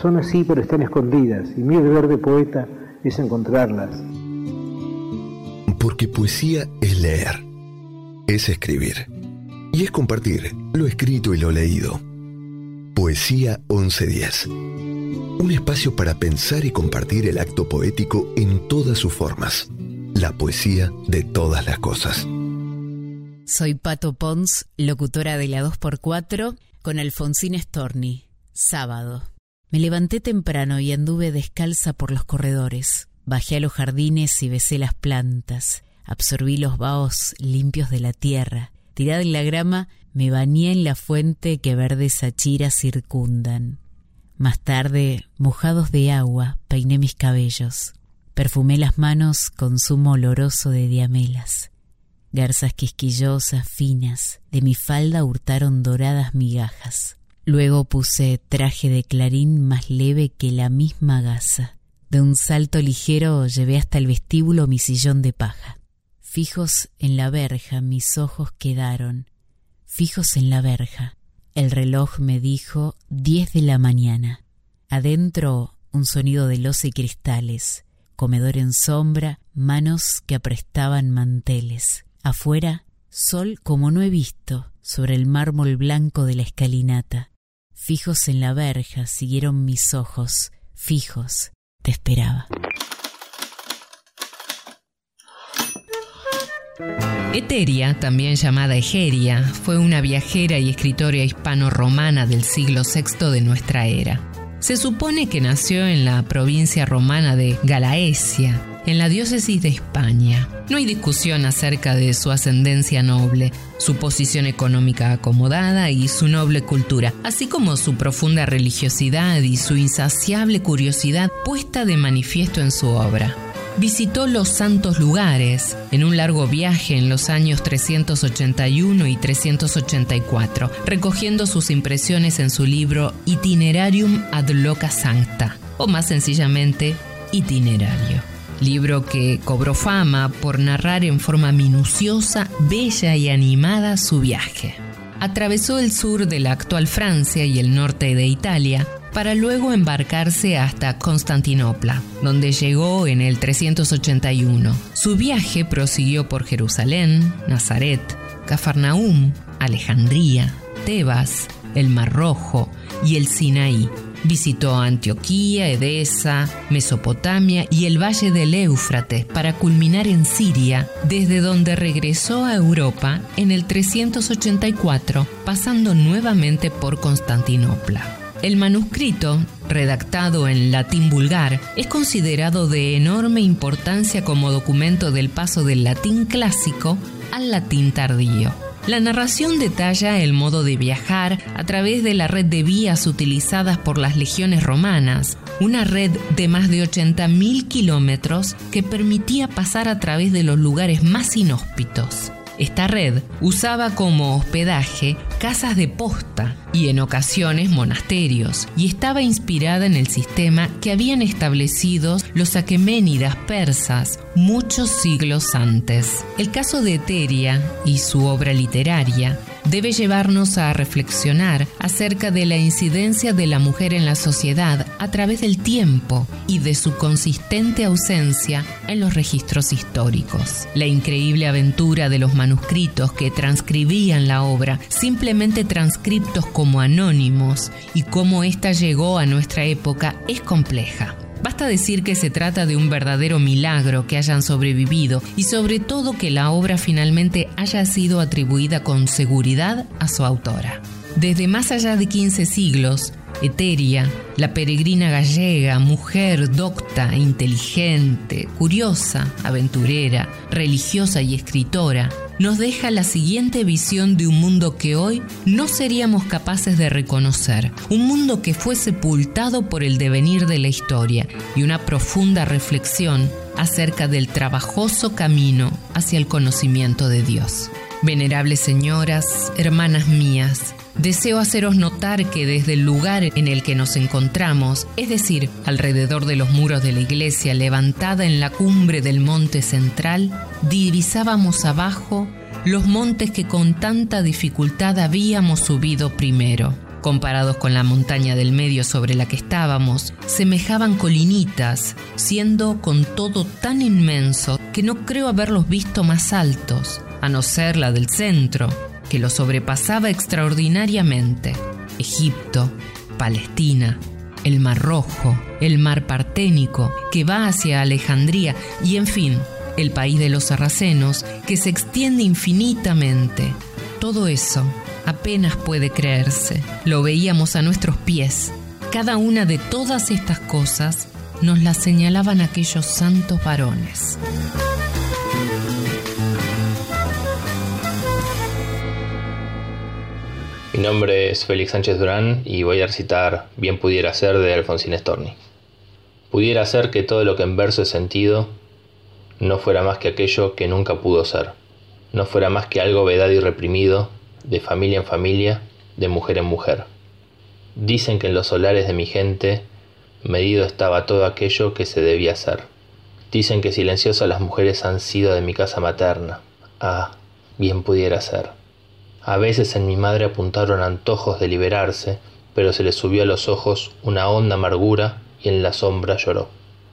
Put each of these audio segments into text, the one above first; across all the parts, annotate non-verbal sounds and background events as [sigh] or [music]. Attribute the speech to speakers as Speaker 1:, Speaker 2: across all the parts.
Speaker 1: son así pero están escondidas y mi deber de poeta es encontrarlas.
Speaker 2: Porque poesía es leer, es escribir y es compartir lo escrito y lo leído. Poesía 1110. Un espacio para pensar y compartir el acto poético en todas sus formas. La poesía de todas las cosas.
Speaker 3: Soy Pato Pons, locutora de la 2x4, con Alfonsín Storni. Sábado. Me levanté temprano y anduve descalza por los corredores. Bajé a los jardines y besé las plantas. Absorbí los vaos limpios de la tierra. Tirada en la grama, me bañé en la fuente que verdes achiras circundan. Más tarde, mojados de agua, peiné mis cabellos. Perfumé las manos con zumo oloroso de diamelas. Garzas quisquillosas, finas, de mi falda hurtaron doradas migajas. Luego puse traje de clarín más leve que la misma gasa. De un salto ligero llevé hasta el vestíbulo mi sillón de paja. Fijos en la verja mis ojos quedaron, fijos en la verja. El reloj me dijo diez de la mañana. Adentro un sonido de loza y cristales, comedor en sombra, manos que aprestaban manteles. Afuera, sol como no he visto, sobre el mármol blanco de la escalinata. Fijos en la verja siguieron mis ojos, fijos, te esperaba.
Speaker 4: Eteria, también llamada Egeria, fue una viajera y escritora hispano-romana del siglo VI de nuestra era. Se supone que nació en la provincia romana de Galaesia, en la diócesis de España. No hay discusión acerca de su ascendencia noble, su posición económica acomodada y su noble cultura, así como su profunda religiosidad y su insaciable curiosidad puesta de manifiesto en su obra. visitó los santos lugares en un largo viaje en los años 381 y 384, recogiendo sus impresiones en su libro Itinerarium ad loca sancta, o más sencillamente, Itinerario. Libro que cobró fama por narrar en forma minuciosa, bella y animada su viaje. Atravesó el sur de la actual Francia y el norte de Italia, para luego embarcarse hasta Constantinopla, donde llegó en el 381. Su viaje prosiguió por Jerusalén, Nazaret, Cafarnaum, Alejandría, Tebas, el Mar Rojo y el Sinaí. Visitó Antioquía, Edesa, Mesopotamia y el valle del Éufrates para culminar en Siria, desde donde regresó a Europa en el 384, pasando nuevamente por Constantinopla. El manuscrito, redactado en latín vulgar, es considerado de enorme importancia como documento del paso del latín clásico al latín tardío. La narración detalla el modo de viajar a través de la red de vías utilizadas por las legiones romanas, una red de más de 80.000 kilómetros que permitía pasar a través de los lugares más inhóspitos. Esta red usaba como hospedaje casas de posta y en ocasiones monasterios, y estaba inspirada en el sistema que habían establecido los aqueménidas persas muchos siglos antes. El caso de Eteria y su obra literaria debe llevarnos a reflexionar acerca de la incidencia de la mujer en la sociedad a través del tiempo y de su consistente ausencia en los registros históricos. La increíble aventura de los manuscritos que transcribían la obra, simplemente transcriptos como anónimos, y cómo ésta llegó a nuestra época es compleja. Basta decir que se trata de un verdadero milagro que hayan sobrevivido y sobre todo que la obra finalmente haya sido atribuida con seguridad a su autora. Desde más allá de 15 siglos, Eteria, la peregrina gallega, mujer docta, inteligente, curiosa, aventurera, religiosa y escritora, nos deja la siguiente visión de un mundo que hoy no seríamos capaces de reconocer, un mundo que fue sepultado por el devenir de la historia y una profunda reflexión acerca del trabajoso camino hacia el conocimiento de Dios. Venerables señoras, hermanas mías, deseo haceros notar que desde el lugar en el que nos encontramos, es decir, alrededor de los muros de la iglesia levantada en la cumbre del monte central, divisábamos abajo los montes que con tanta dificultad habíamos subido primero. Comparados con la montaña del medio sobre la que estábamos, semejaban colinitas, siendo con todo tan inmenso que no creo haberlos visto más altos, a no ser la del centro, que lo sobrepasaba extraordinariamente. Egipto, Palestina, el Mar Rojo, el Mar Parténico, que va hacia Alejandría y, en fin, el país de los sarracenos, que se extiende infinitamente. Todo eso apenas puede creerse. Lo veíamos a nuestros pies. Cada una de todas estas cosas nos las señalaban aquellos santos varones.
Speaker 5: Mi nombre es Félix Sánchez Durán y voy a recitar Bien pudiera ser de Alfonsín Storni. Pudiera ser que todo lo que en verso he sentido no fuera más que aquello que nunca pudo ser, no fuera más que algo vedado y reprimido, de familia en familia, de mujer en mujer. Dicen que en los solares de mi gente medido estaba todo aquello que se debía hacer. Dicen que silenciosas las mujeres han sido de mi casa materna. Ah, bien pudiera ser. A veces en mi madre apuntaron antojos de liberarse, pero se le subió a los ojos una honda amargura y en la sombra lloró.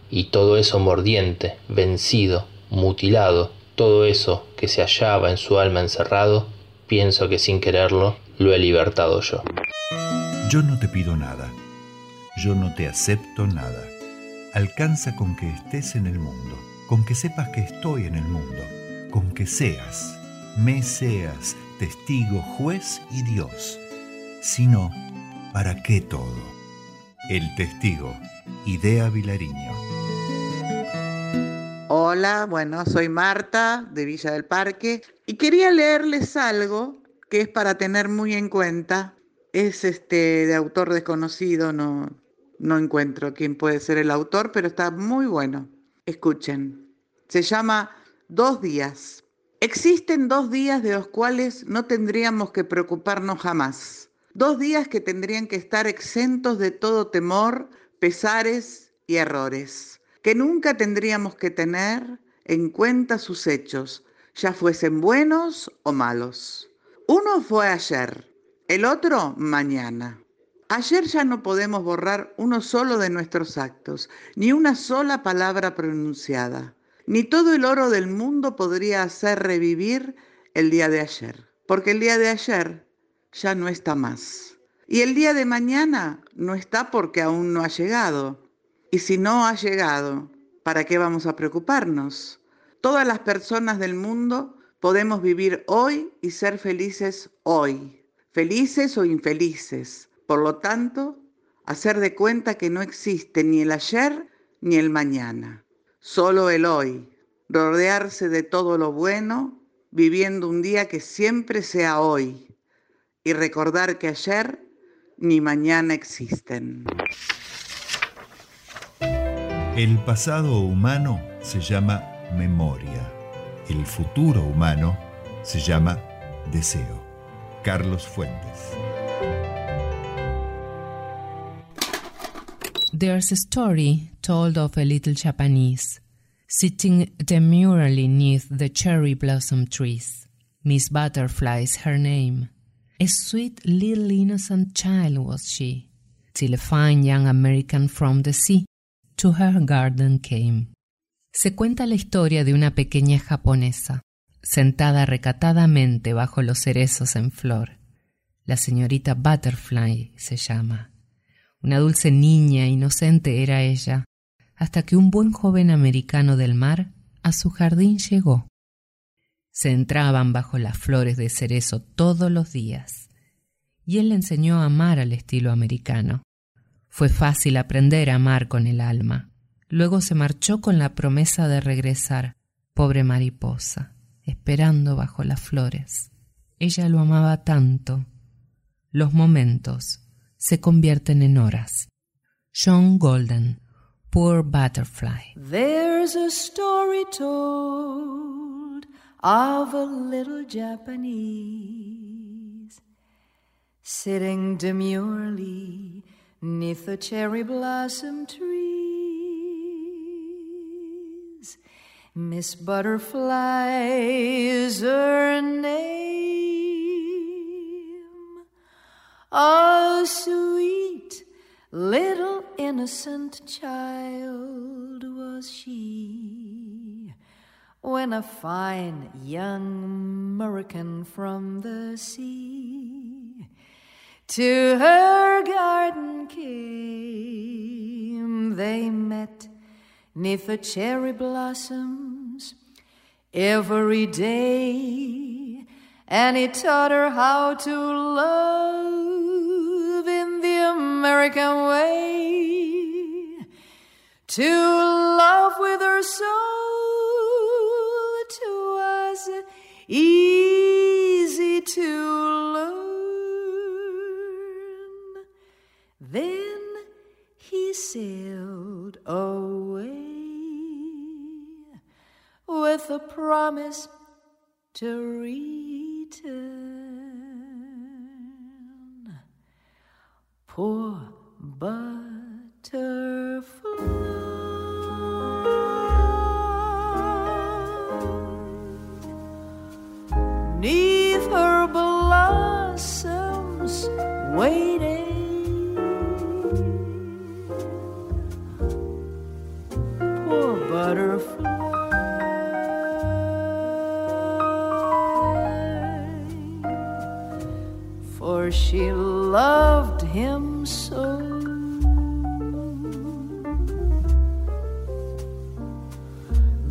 Speaker 5: Y todo eso mordiente, vencido, mutilado, todo eso que se hallaba en su alma encerrado, pienso que sin quererlo lo he libertado yo.
Speaker 6: Yo no te pido nada, yo no te acepto nada. Alcanza con que estés en el mundo, con que sepas que estoy en el mundo, con que seas, me seas, testigo, juez y Dios. Si no, ¿para qué todo? El testigo, Idea Vilariño.
Speaker 7: Hola, bueno, soy Marta de Villa del Parque y quería leerles algo que es para tener muy en cuenta. Es este de autor desconocido, no, no encuentro quién puede ser el autor, pero está muy bueno. Escuchen, se llama Dos días. Existen dos días de los cuales no tendríamos que preocuparnos jamás. Dos días que tendrían que estar exentos de todo temor, pesares y errores. Que nunca tendríamos que tener en cuenta sus hechos, ya fuesen buenos o malos. Uno fue ayer, el otro mañana. Ayer ya no podemos borrar uno solo de nuestros actos, ni una sola palabra pronunciada. Ni todo el oro del mundo podría hacer revivir el día de ayer, porque el día de ayer ya no está más. Y el día de mañana no está porque aún no ha llegado. Y si no ha llegado, ¿para qué vamos a preocuparnos? Todas las personas del mundo podemos vivir hoy y ser felices hoy, felices o infelices por lo tanto, hacer de cuenta que no existe ni el ayer ni el mañana, solo el hoy, rodearse de todo lo bueno, viviendo un día que siempre sea hoy y recordar que ayer ni mañana existen.
Speaker 6: El pasado humano se llama memoria, el futuro humano se llama deseo. Carlos Fuentes.
Speaker 4: There's a story told of a little Japanese sitting demurely neath the cherry blossom trees. Miss Butterfly is her name. A sweet little innocent child was she, till a fine young American from the sea to her garden came. Se cuenta la historia de una pequeña japonesa, sentada recatadamente bajo los cerezos en flor. La señorita Butterfly se llama. Una dulce niña inocente era ella, hasta que un buen joven americano del mar a su jardín llegó. Se entraban bajo las flores de cerezo todos los días, y él le enseñó a amar al estilo americano. Fue fácil aprender a amar con el alma. Luego se marchó con la promesa de regresar, pobre mariposa, esperando bajo las flores. Ella lo amaba tanto. Los momentos se convierten en horas. John Golden, Poor Butterfly.
Speaker 8: There's a story told of a little Japanese sitting demurely neath the cherry blossom trees. Miss Butterfly is her name. A sweet little innocent child was she when a fine young American from the sea to her garden came. They met neath the cherry blossoms every day, and he taught her how to love in the American way. To love with her soul to was easy to learn. Then he sailed away with a promise to return poor butterfly. Neath her blossoms waiting, poor butterfly. For she loved him so.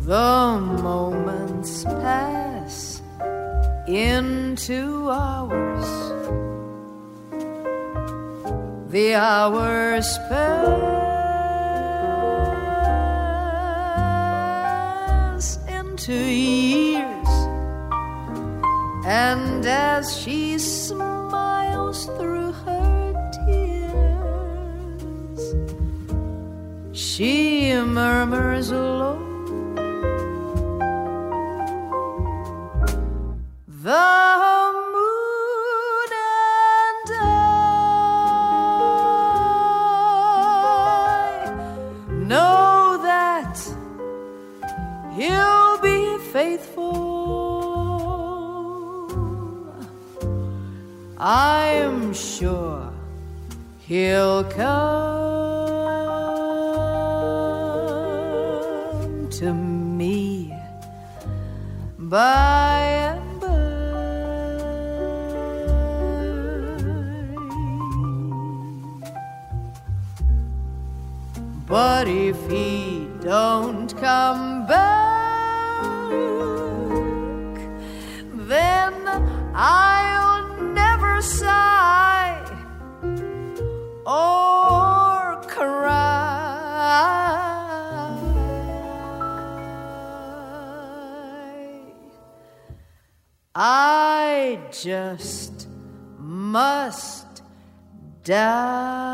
Speaker 8: The moments pass into hours. The hours pass into years. And as she smiles smiles through her tears. She murmurs low. I'm sure he'll come to me by and by. But if he don't come back, then never sigh or cry. I just must die.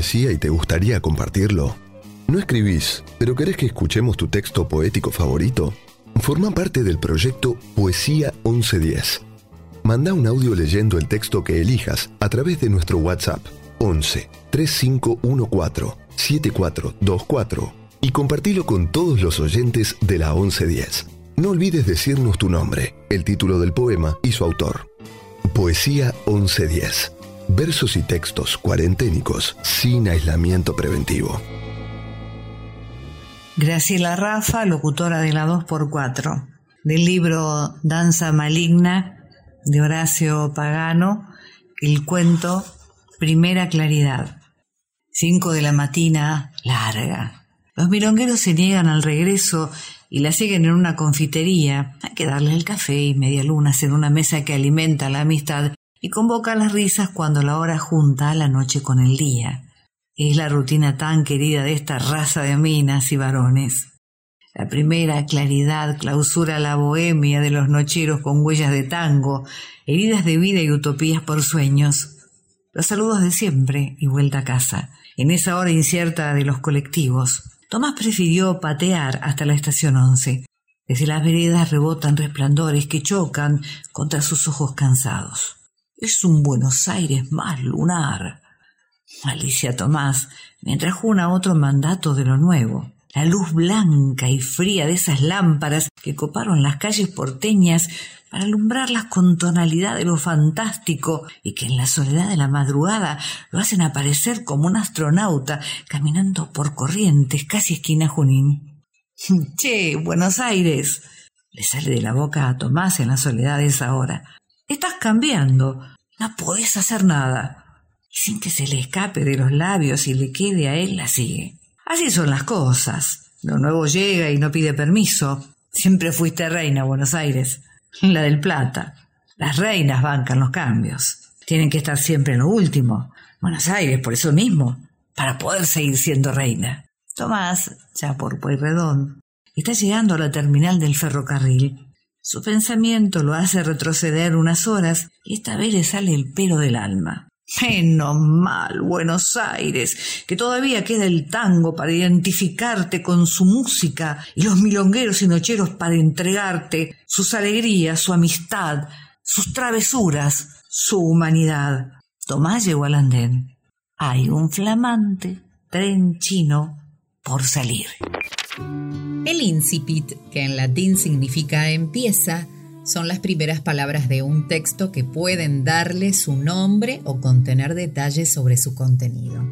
Speaker 2: Poesía y te gustaría compartirlo? ¿No escribís, pero querés que escuchemos tu texto poético favorito? Forma parte del proyecto Poesía 1110. Manda un audio leyendo el texto que elijas a través de nuestro WhatsApp 11 3514 7424 y compartilo con todos los oyentes de la 1110. No olvides decirnos tu nombre, el título del poema y su autor. Poesía 1110. Versos y textos cuarenténicos sin aislamiento preventivo.
Speaker 9: Graciela Rafa, locutora de la 2x4, del libro Danza Maligna de Horacio Pagano, el cuento Primera Claridad. Cinco de la matina, larga. Los milongueros se niegan al regreso y la siguen en una confitería. Hay que darle el café y media lunas en una mesa que alimenta la amistad y convoca las risas cuando la hora junta la noche con el día. Es la rutina tan querida de esta raza de minas y varones. La primera claridad clausura la bohemia de los nocheros con huellas de tango, heridas de vida y utopías por sueños. Los saludos de siempre y vuelta a casa. En esa hora incierta de los colectivos, Tomás prefirió patear hasta la estación once. Desde las veredas rebotan resplandores que chocan contra sus ojos cansados. Es un Buenos Aires más lunar. Alicia Tomás, mientras juna otro mandato de lo nuevo. La luz blanca y fría de esas lámparas que coparon las calles porteñas para alumbrarlas con tonalidad de lo fantástico y que en la soledad de la madrugada lo hacen aparecer como un astronauta caminando por corrientes casi esquina Junín. [laughs] Che, Buenos Aires. Le sale de la boca a Tomás en la soledad de esa hora. Estás cambiando. No podés hacer nada. Y sin que se le escape de los labios y le quede a él, la sigue. Así son las cosas. Lo nuevo llega y no pide permiso. Siempre fuiste reina Buenos Aires. [laughs] La del Plata. Las reinas bancan los cambios. Tienen que estar siempre en lo último. Buenos Aires, por eso mismo. Para poder seguir siendo reina. Tomás, ya por Pueyrredón, está llegando a la terminal del ferrocarril. Su pensamiento lo hace retroceder unas horas y esta vez le sale el pelo del alma. Menos mal, Buenos Aires, que todavía queda el tango para identificarte con su música y los milongueros y nocheros para entregarte sus alegrías, su amistad, sus travesuras, su humanidad. Tomás llegó al andén. Hay un flamante tren chino por salir.
Speaker 10: El incipit, que en latín significa empieza, son las primeras palabras de un texto que pueden darle su nombre o contener detalles sobre su contenido.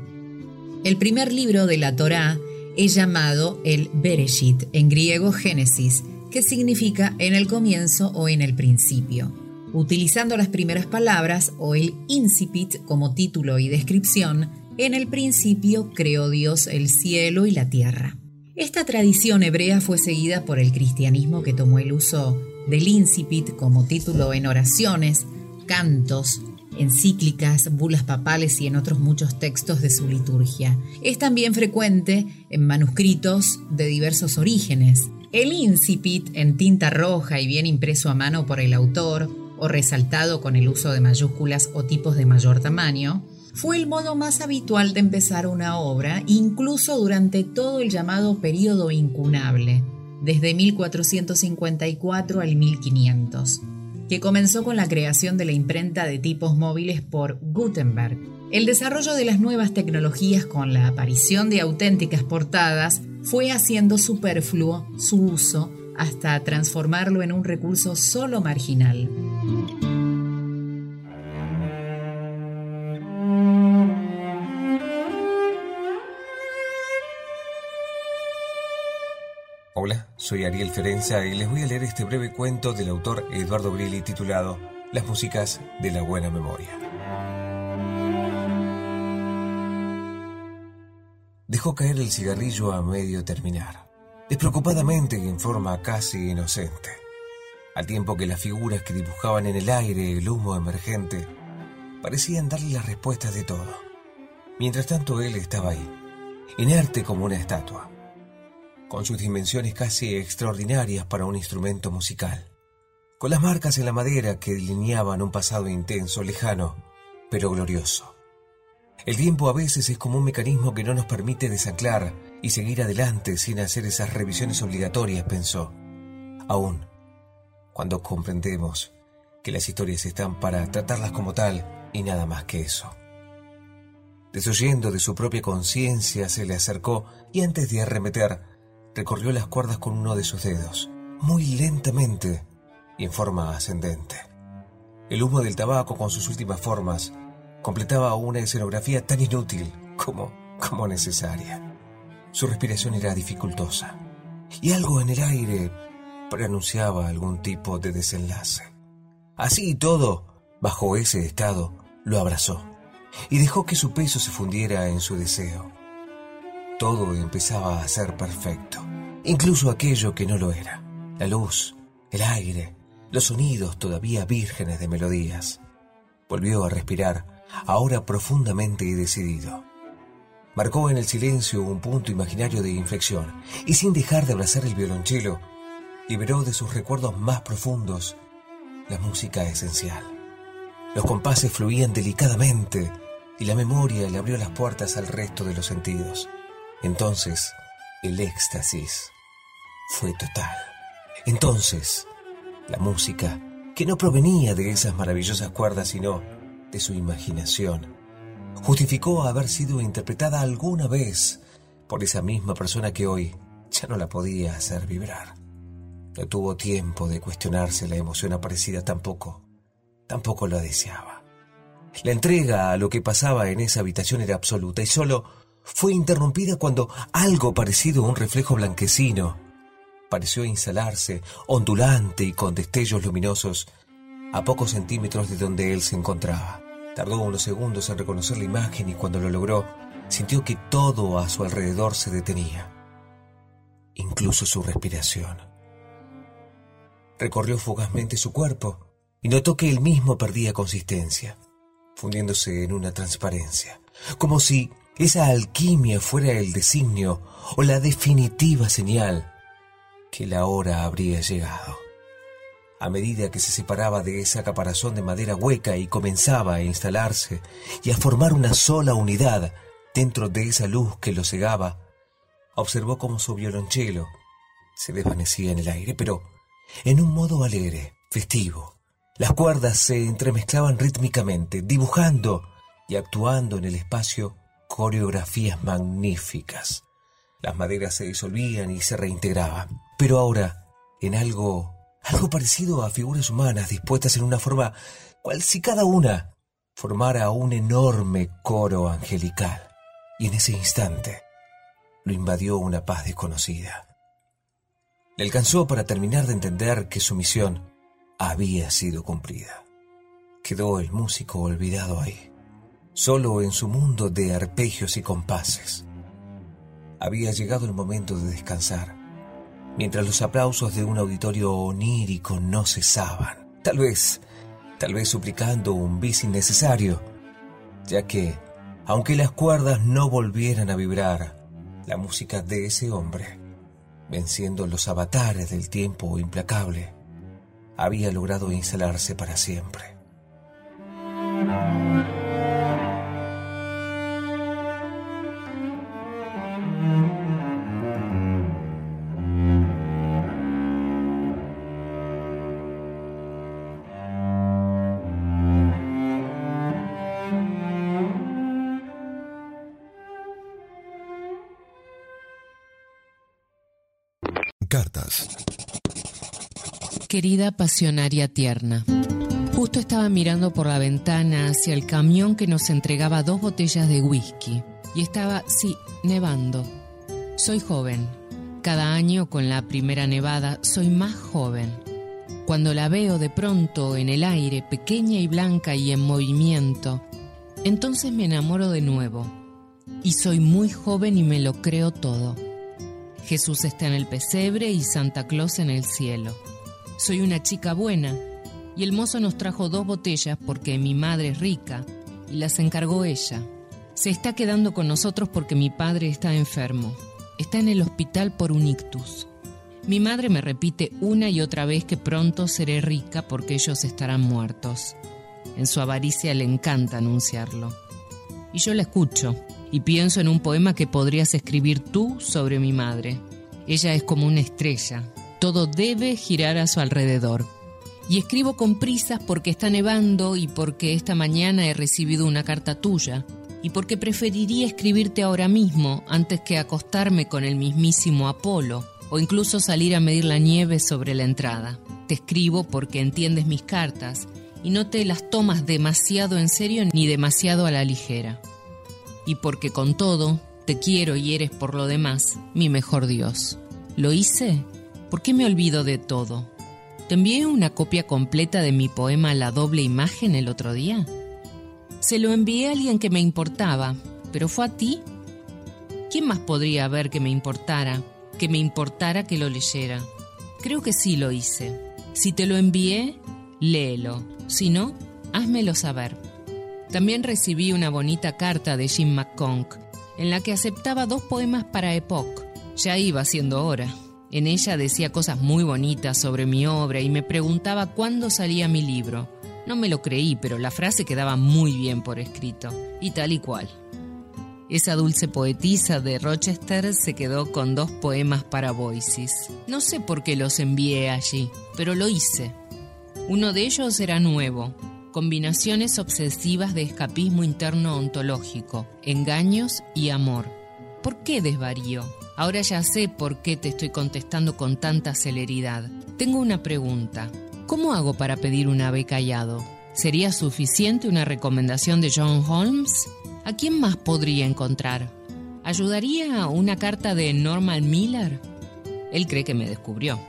Speaker 10: El primer libro de la Torá es llamado el Bereshit, en griego Génesis, que significa en el comienzo o en el principio. Utilizando las primeras palabras o el incipit como título y descripción, en el principio creó Dios el cielo y la tierra. Esta tradición hebrea fue seguida por el cristianismo que tomó el uso del incipit como título en oraciones, cantos, encíclicas, bulas papales y en otros muchos textos de su liturgia. Es también frecuente en manuscritos de diversos orígenes. El incipit en tinta roja y bien impreso a mano por el autor o resaltado con el uso de mayúsculas o tipos de mayor tamaño, fue el modo más habitual de empezar una obra, incluso durante todo el llamado período incunable, desde 1454 al 1500, que comenzó con la creación de la imprenta de tipos móviles por Gutenberg. El desarrollo de las nuevas tecnologías con la aparición de auténticas portadas fue haciendo superfluo su uso hasta transformarlo en un recurso solo marginal.
Speaker 11: Hola, soy Ariel Ferenza y les voy a leer este breve cuento del autor Eduardo Brilli titulado Las músicas de la buena memoria. Dejó caer el cigarrillo a medio terminar, despreocupadamente y en forma casi inocente, al tiempo que las figuras que dibujaban en el aire el humo emergente parecían darle las respuestas de todo. Mientras tanto él estaba ahí, inerte como una estatua con sus dimensiones casi extraordinarias para un instrumento musical, con las marcas en la madera que delineaban un pasado intenso, lejano, pero glorioso. El tiempo a veces es como un mecanismo que no nos permite desanclar y seguir adelante sin hacer esas revisiones obligatorias, pensó. Aún, cuando comprendemos que las historias están para tratarlas como tal y nada más que eso. Desoyendo de su propia conciencia, se le acercó y antes de arremeter, recorrió las cuerdas con uno de sus dedos, muy lentamente y en forma ascendente. El humo del tabaco con sus últimas formas completaba una escenografía tan inútil como, como necesaria. Su respiración era dificultosa y algo en el aire preanunciaba algún tipo de desenlace. Así y todo, bajo ese estado, lo abrazó y dejó que su peso se fundiera en su deseo. Todo empezaba a ser perfecto, incluso aquello que no lo era. La luz, el aire, los sonidos todavía vírgenes de melodías. Volvió a respirar, ahora profundamente y decidido. Marcó en el silencio un punto imaginario de inflexión y sin dejar de abrazar el violonchelo, liberó de sus recuerdos más profundos la música esencial. Los compases fluían delicadamente y la memoria le abrió las puertas al resto de los sentidos. Entonces, el éxtasis fue total. Entonces, la música, que no provenía de esas maravillosas cuerdas, sino de su imaginación, justificó haber sido interpretada alguna vez por esa misma persona que hoy ya no la podía hacer vibrar. No tuvo tiempo de cuestionarse la emoción aparecida tampoco, tampoco la deseaba. La entrega a lo que pasaba en esa habitación era absoluta y solo fue interrumpida cuando algo parecido a un reflejo blanquecino pareció instalarse, ondulante y con destellos luminosos, a pocos centímetros de donde él se encontraba. Tardó unos segundos en reconocer la imagen y cuando lo logró, sintió que todo a su alrededor se detenía, incluso su respiración. Recorrió fugazmente su cuerpo y notó que él mismo perdía consistencia, fundiéndose en una transparencia, como si esa alquimia fuera el designio o la definitiva señal que la hora habría llegado. A medida que se separaba de esa caparazón de madera hueca y comenzaba a instalarse y a formar una sola unidad dentro de esa luz que lo cegaba, observó cómo su violonchelo se desvanecía en el aire, pero en un modo alegre, festivo. Las cuerdas se entremezclaban rítmicamente, dibujando y actuando en el espacio coreografías magníficas. Las maderas se disolvían y se reintegraban, pero ahora en algo, algo parecido a figuras humanas dispuestas en una forma cual si cada una formara un enorme coro angelical. Y en ese instante lo invadió una paz desconocida. Le alcanzó para terminar de entender que su misión había sido cumplida. Quedó el músico olvidado ahí solo en su mundo de arpegios y compases. Había llegado el momento de descansar, mientras los aplausos de un auditorio onírico no cesaban, tal vez, tal vez suplicando un bis innecesario, ya que, aunque las cuerdas no volvieran a vibrar, la música de ese hombre, venciendo los avatares del tiempo implacable, había logrado instalarse para siempre.
Speaker 4: Querida pasionaria tierna. Justo estaba mirando por la ventana hacia el camión que nos entregaba dos botellas de whisky. Y estaba, sí, nevando. Soy joven. Cada año con la primera nevada soy más joven. Cuando la veo de pronto en el aire, pequeña y blanca y en movimiento, entonces me enamoro de nuevo. Y soy muy joven y me lo creo todo. Jesús está en el pesebre y Santa Claus en el cielo. Soy una chica buena y el mozo nos trajo dos botellas porque mi madre es rica y las encargó ella. Se está quedando con nosotros porque mi padre está enfermo. Está en el hospital por un ictus. Mi madre me repite una y otra vez que pronto seré rica porque ellos estarán muertos. En su avaricia le encanta anunciarlo. Y yo la escucho y pienso en un poema que podrías escribir tú sobre mi madre. Ella es como una estrella. Todo debe girar a su alrededor. Y escribo con prisas porque está nevando y porque esta mañana he recibido una carta tuya y porque preferiría escribirte ahora mismo antes que acostarme con el mismísimo Apolo o incluso salir a medir la nieve sobre la entrada. Te escribo porque entiendes mis cartas y no te las tomas demasiado en serio ni demasiado a la ligera. Y porque con todo te quiero y eres por lo demás mi mejor Dios. ¿Lo hice? ¿Por qué me olvido de todo? ¿Te envié una copia completa de mi poema La doble imagen el otro día? Se lo envié a alguien que me importaba, pero fue a ti. ¿Quién más podría ver que me importara, que me importara que lo leyera? Creo que sí lo hice. Si te lo envié, léelo. Si no, házmelo saber. También recibí una bonita carta de Jim McConk, en la que aceptaba dos poemas para Epoch. Ya iba siendo hora. En ella decía cosas muy bonitas sobre mi obra y me preguntaba cuándo salía mi libro. No me lo creí, pero la frase quedaba muy bien por escrito, y tal y cual. Esa dulce poetisa de Rochester se quedó con dos poemas para Voices. No sé por qué los envié allí, pero lo hice. Uno de ellos era nuevo, combinaciones obsesivas de escapismo interno ontológico, engaños y amor. ¿Por qué desvarío? Ahora ya sé por qué te estoy contestando con tanta celeridad. Tengo una pregunta. ¿Cómo hago para pedir un ave callado? ¿Sería suficiente una recomendación de John Holmes? ¿A quién más podría encontrar? ¿Ayudaría una carta de Norman Miller? Él cree que me descubrió.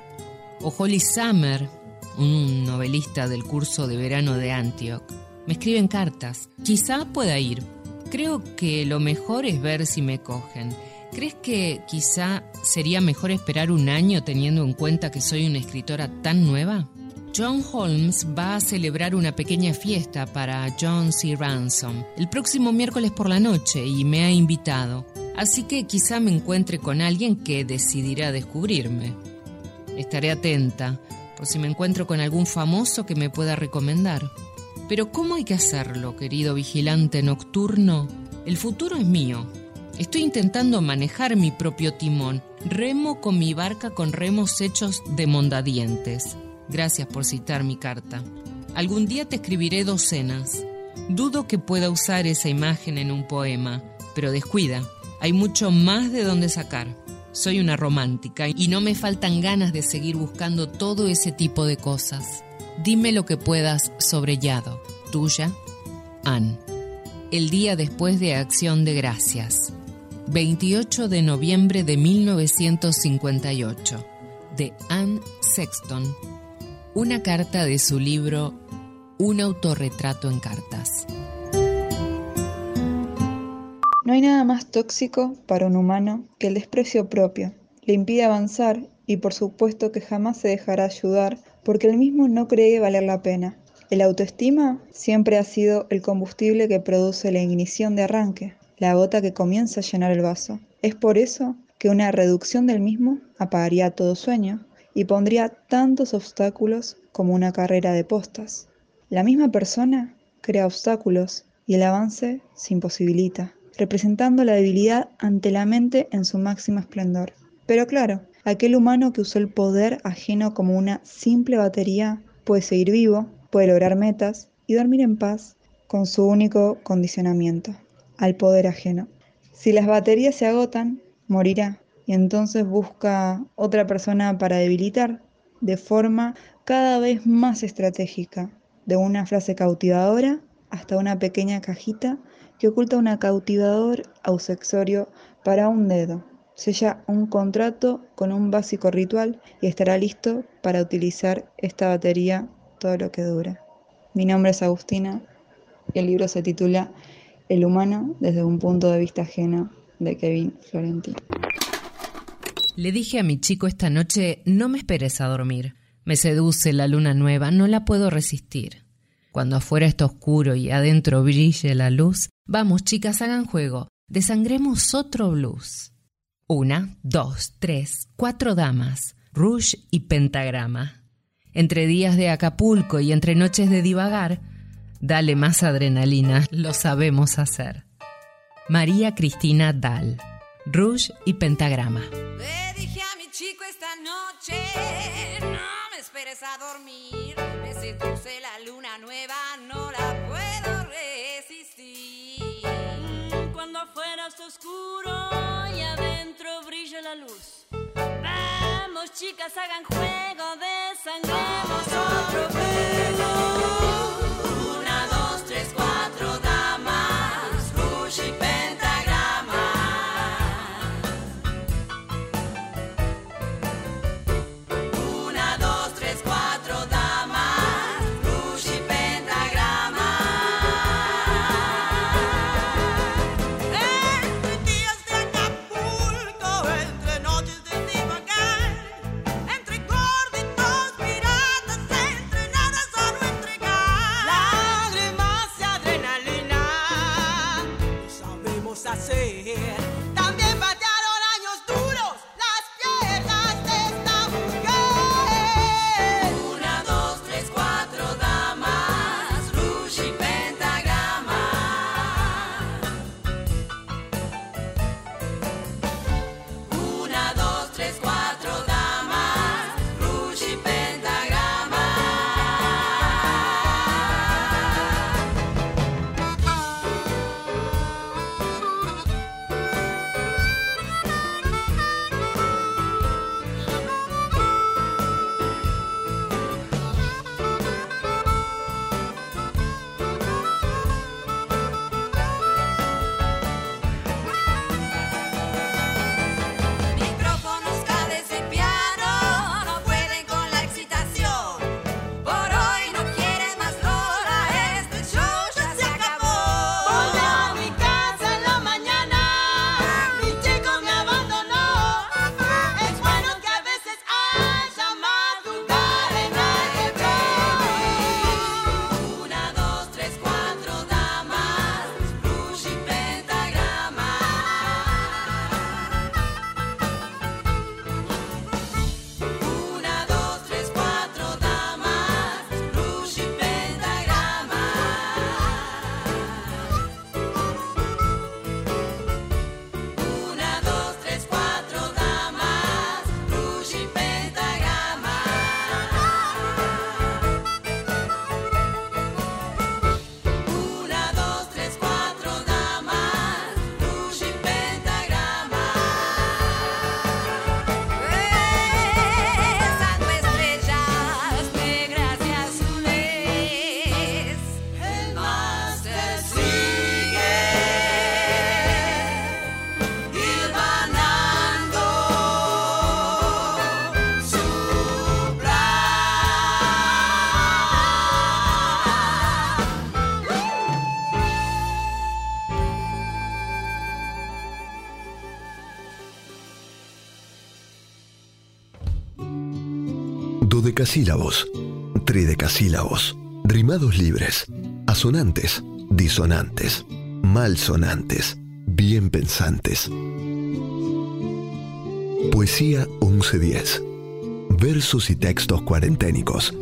Speaker 4: O Holly Summer, un novelista del curso de verano de Antioch. Me escriben cartas. Quizá pueda ir. Creo que lo mejor es ver si me cogen. ¿Crees que quizá sería mejor esperar un año teniendo en cuenta que soy una escritora tan nueva? John Holmes va a celebrar una pequeña fiesta para John C. Ransom el próximo miércoles por la noche y me ha invitado, así que quizá me encuentre con alguien que decidirá descubrirme. Estaré atenta por si me encuentro con algún famoso que me pueda recomendar. Pero ¿cómo hay que hacerlo, querido vigilante nocturno? El futuro es mío Estoy intentando manejar mi propio timón. Remo con mi barca con remos hechos de mondadientes. Gracias por citar mi carta. Algún día te escribiré docenas. Dudo que pueda usar esa imagen en un poema, pero descuida, hay mucho más de donde sacar. Soy una romántica y no me faltan ganas de seguir buscando todo ese tipo de cosas. Dime lo que puedas sobre Yado. Tuya, Anne. El día después de Acción de Gracias. 28 de noviembre de 1958, de Anne Sexton, una carta de su libro Un autorretrato en cartas.
Speaker 12: No hay nada más tóxico para un humano que el desprecio propio. Le impide avanzar y por supuesto que jamás se dejará ayudar porque él mismo no cree valer la pena. El autoestima siempre ha sido el combustible que produce la ignición de arranque, la gota que comienza a llenar el vaso. Es por eso que una reducción del mismo apagaría todo sueño y pondría tantos obstáculos como una carrera de postas. La misma persona crea obstáculos y el avance se imposibilita, representando la debilidad ante la mente en su máximo esplendor. Pero claro, aquel humano que usó el poder ajeno como una simple batería puede seguir vivo, puede lograr metas y dormir en paz con su único condicionamiento al poder ajeno. Si las baterías se agotan, morirá y entonces busca otra persona para debilitar de forma cada vez más estratégica, de una frase cautivadora hasta una pequeña cajita que oculta un cautivador ausexorio para un dedo. Sella un contrato con un básico ritual y estará listo para utilizar esta batería todo lo que dura. Mi nombre es Agustina y el libro se titula El humano desde un punto de vista ajeno de Kevin Florentino.
Speaker 4: Le dije a mi chico esta noche, no me esperes a dormir. Me seduce la luna nueva, no la puedo resistir. Cuando afuera está oscuro y adentro brille la luz, vamos chicas, hagan juego, desangremos otro blues. Una, dos, tres, cuatro damas, rouge y pentagrama. Entre días de Acapulco y entre noches de divagar, dale más adrenalina, lo sabemos hacer. María Cristina Dal, rouge y pentagrama.
Speaker 13: Le dije a mi chico esta noche, no me esperes a dormir, me seduce la luna nueva, no la puedo resistir.
Speaker 14: Cuando afuera está oscuro y adentro brilla la luz. Vamos chicas, hagan juego, desangremos otro juego.
Speaker 13: Damas, rouge
Speaker 2: Dodecasílabos, tridecasílabos, rimados libres, asonantes, disonantes, malsonantes, bien pensantes. Poesía 1110. Versos y textos cuarenténicos.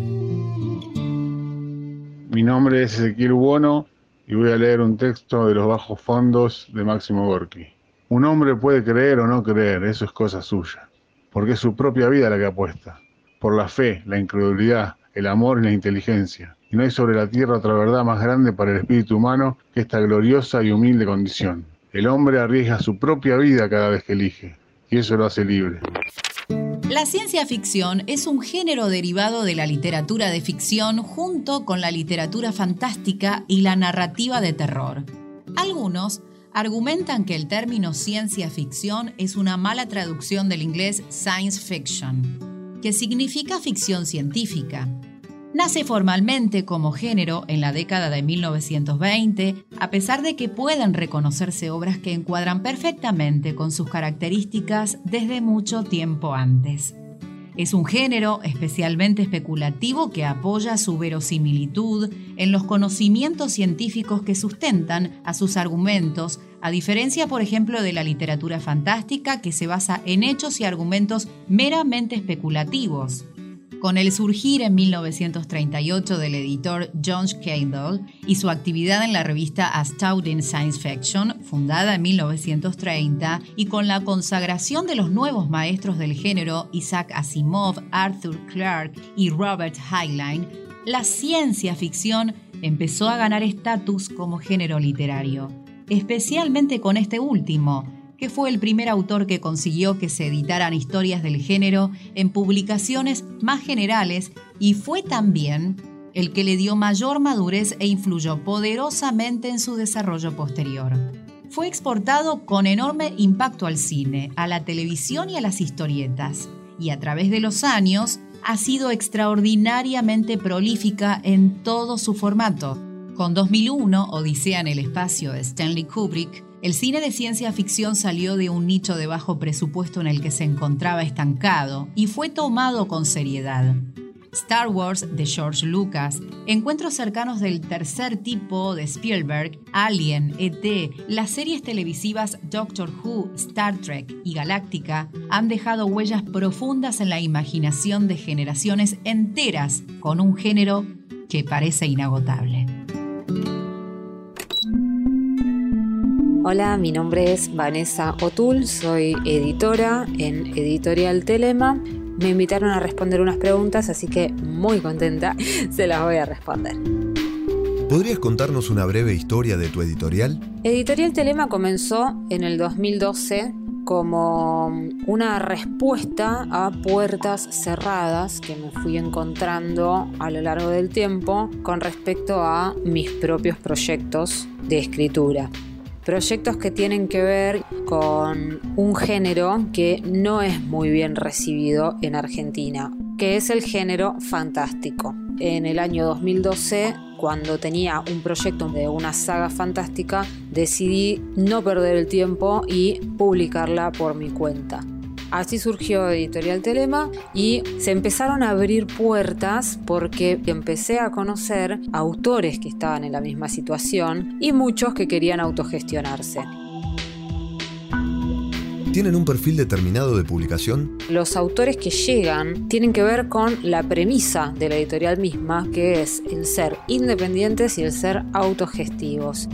Speaker 15: Mi nombre es Ezequiel Bono y voy a leer un texto de los bajos fondos de Máximo Gorki. Un hombre puede creer o no creer, eso es cosa suya, porque es su propia vida la que apuesta, por la fe, la incredulidad, el amor y la inteligencia. Y no hay sobre la tierra otra verdad más grande para el espíritu humano que esta gloriosa y humilde condición. El hombre arriesga su propia vida cada vez que elige. y eso lo hace libre.
Speaker 10: La ciencia ficción es un género derivado de la literatura de ficción junto con la literatura fantástica y la narrativa de terror. Algunos argumentan que el término ciencia ficción es una mala traducción del inglés science fiction, que significa ficción científica. Nace formalmente como género en la década de 1920, a pesar de que pueden reconocerse obras que encuadran perfectamente con sus características desde mucho tiempo antes. Es un género especialmente especulativo que apoya su verosimilitud en los conocimientos científicos que sustentan a sus argumentos, a diferencia, por ejemplo, de la literatura fantástica que se basa en hechos y argumentos meramente especulativos. Con el surgir en 1938 del editor John Kendall y su actividad en la revista Astounding Science Fiction, fundada en 1930, y con la consagración de los nuevos maestros del género Isaac Asimov, Arthur Clarke y Robert Heinlein, la ciencia ficción empezó a ganar estatus como género literario, especialmente con este último, que fue el primer autor que consiguió que se editaran historias del género en publicaciones más generales y fue también el que le dio mayor madurez e influyó poderosamente en su desarrollo posterior. Fue exportado con enorme impacto al cine, a la televisión y a las historietas, y a través de los años ha sido extraordinariamente prolífica en todo su formato. Con 2001, Odisea en el espacio de Stanley Kubrick, el cine de ciencia ficción salió de un nicho de bajo presupuesto en el que se encontraba estancado y fue tomado con seriedad. Star Wars de George Lucas, encuentros cercanos del tercer tipo de Spielberg, Alien, ET, las series televisivas Doctor Who, Star Trek y Galáctica han dejado huellas profundas en la imaginación de generaciones enteras con un género que parece inagotable.
Speaker 16: Hola, mi nombre es Vanessa Otul, soy editora en Editorial Telema. Me invitaron a responder unas preguntas, así que muy contenta [laughs] se las voy a responder.
Speaker 2: ¿Podrías contarnos una breve historia de tu editorial?
Speaker 16: Editorial Telema comenzó en el 2012 como una respuesta a puertas cerradas que me fui encontrando a lo largo del tiempo con respecto a mis propios proyectos de escritura proyectos que tienen que ver con un género que no es muy bien recibido en Argentina, que es el género fantástico. En el año 2012, cuando tenía un proyecto de una saga fantástica, decidí no perder el tiempo y publicarla por mi cuenta. Así surgió Editorial Telema y se empezaron a abrir puertas porque empecé a conocer autores que estaban en la misma situación y muchos que querían autogestionarse.
Speaker 2: ¿Tienen un perfil determinado de publicación?
Speaker 16: Los autores que llegan tienen que ver con la premisa de la editorial misma, que es el ser independientes y el ser autogestivos.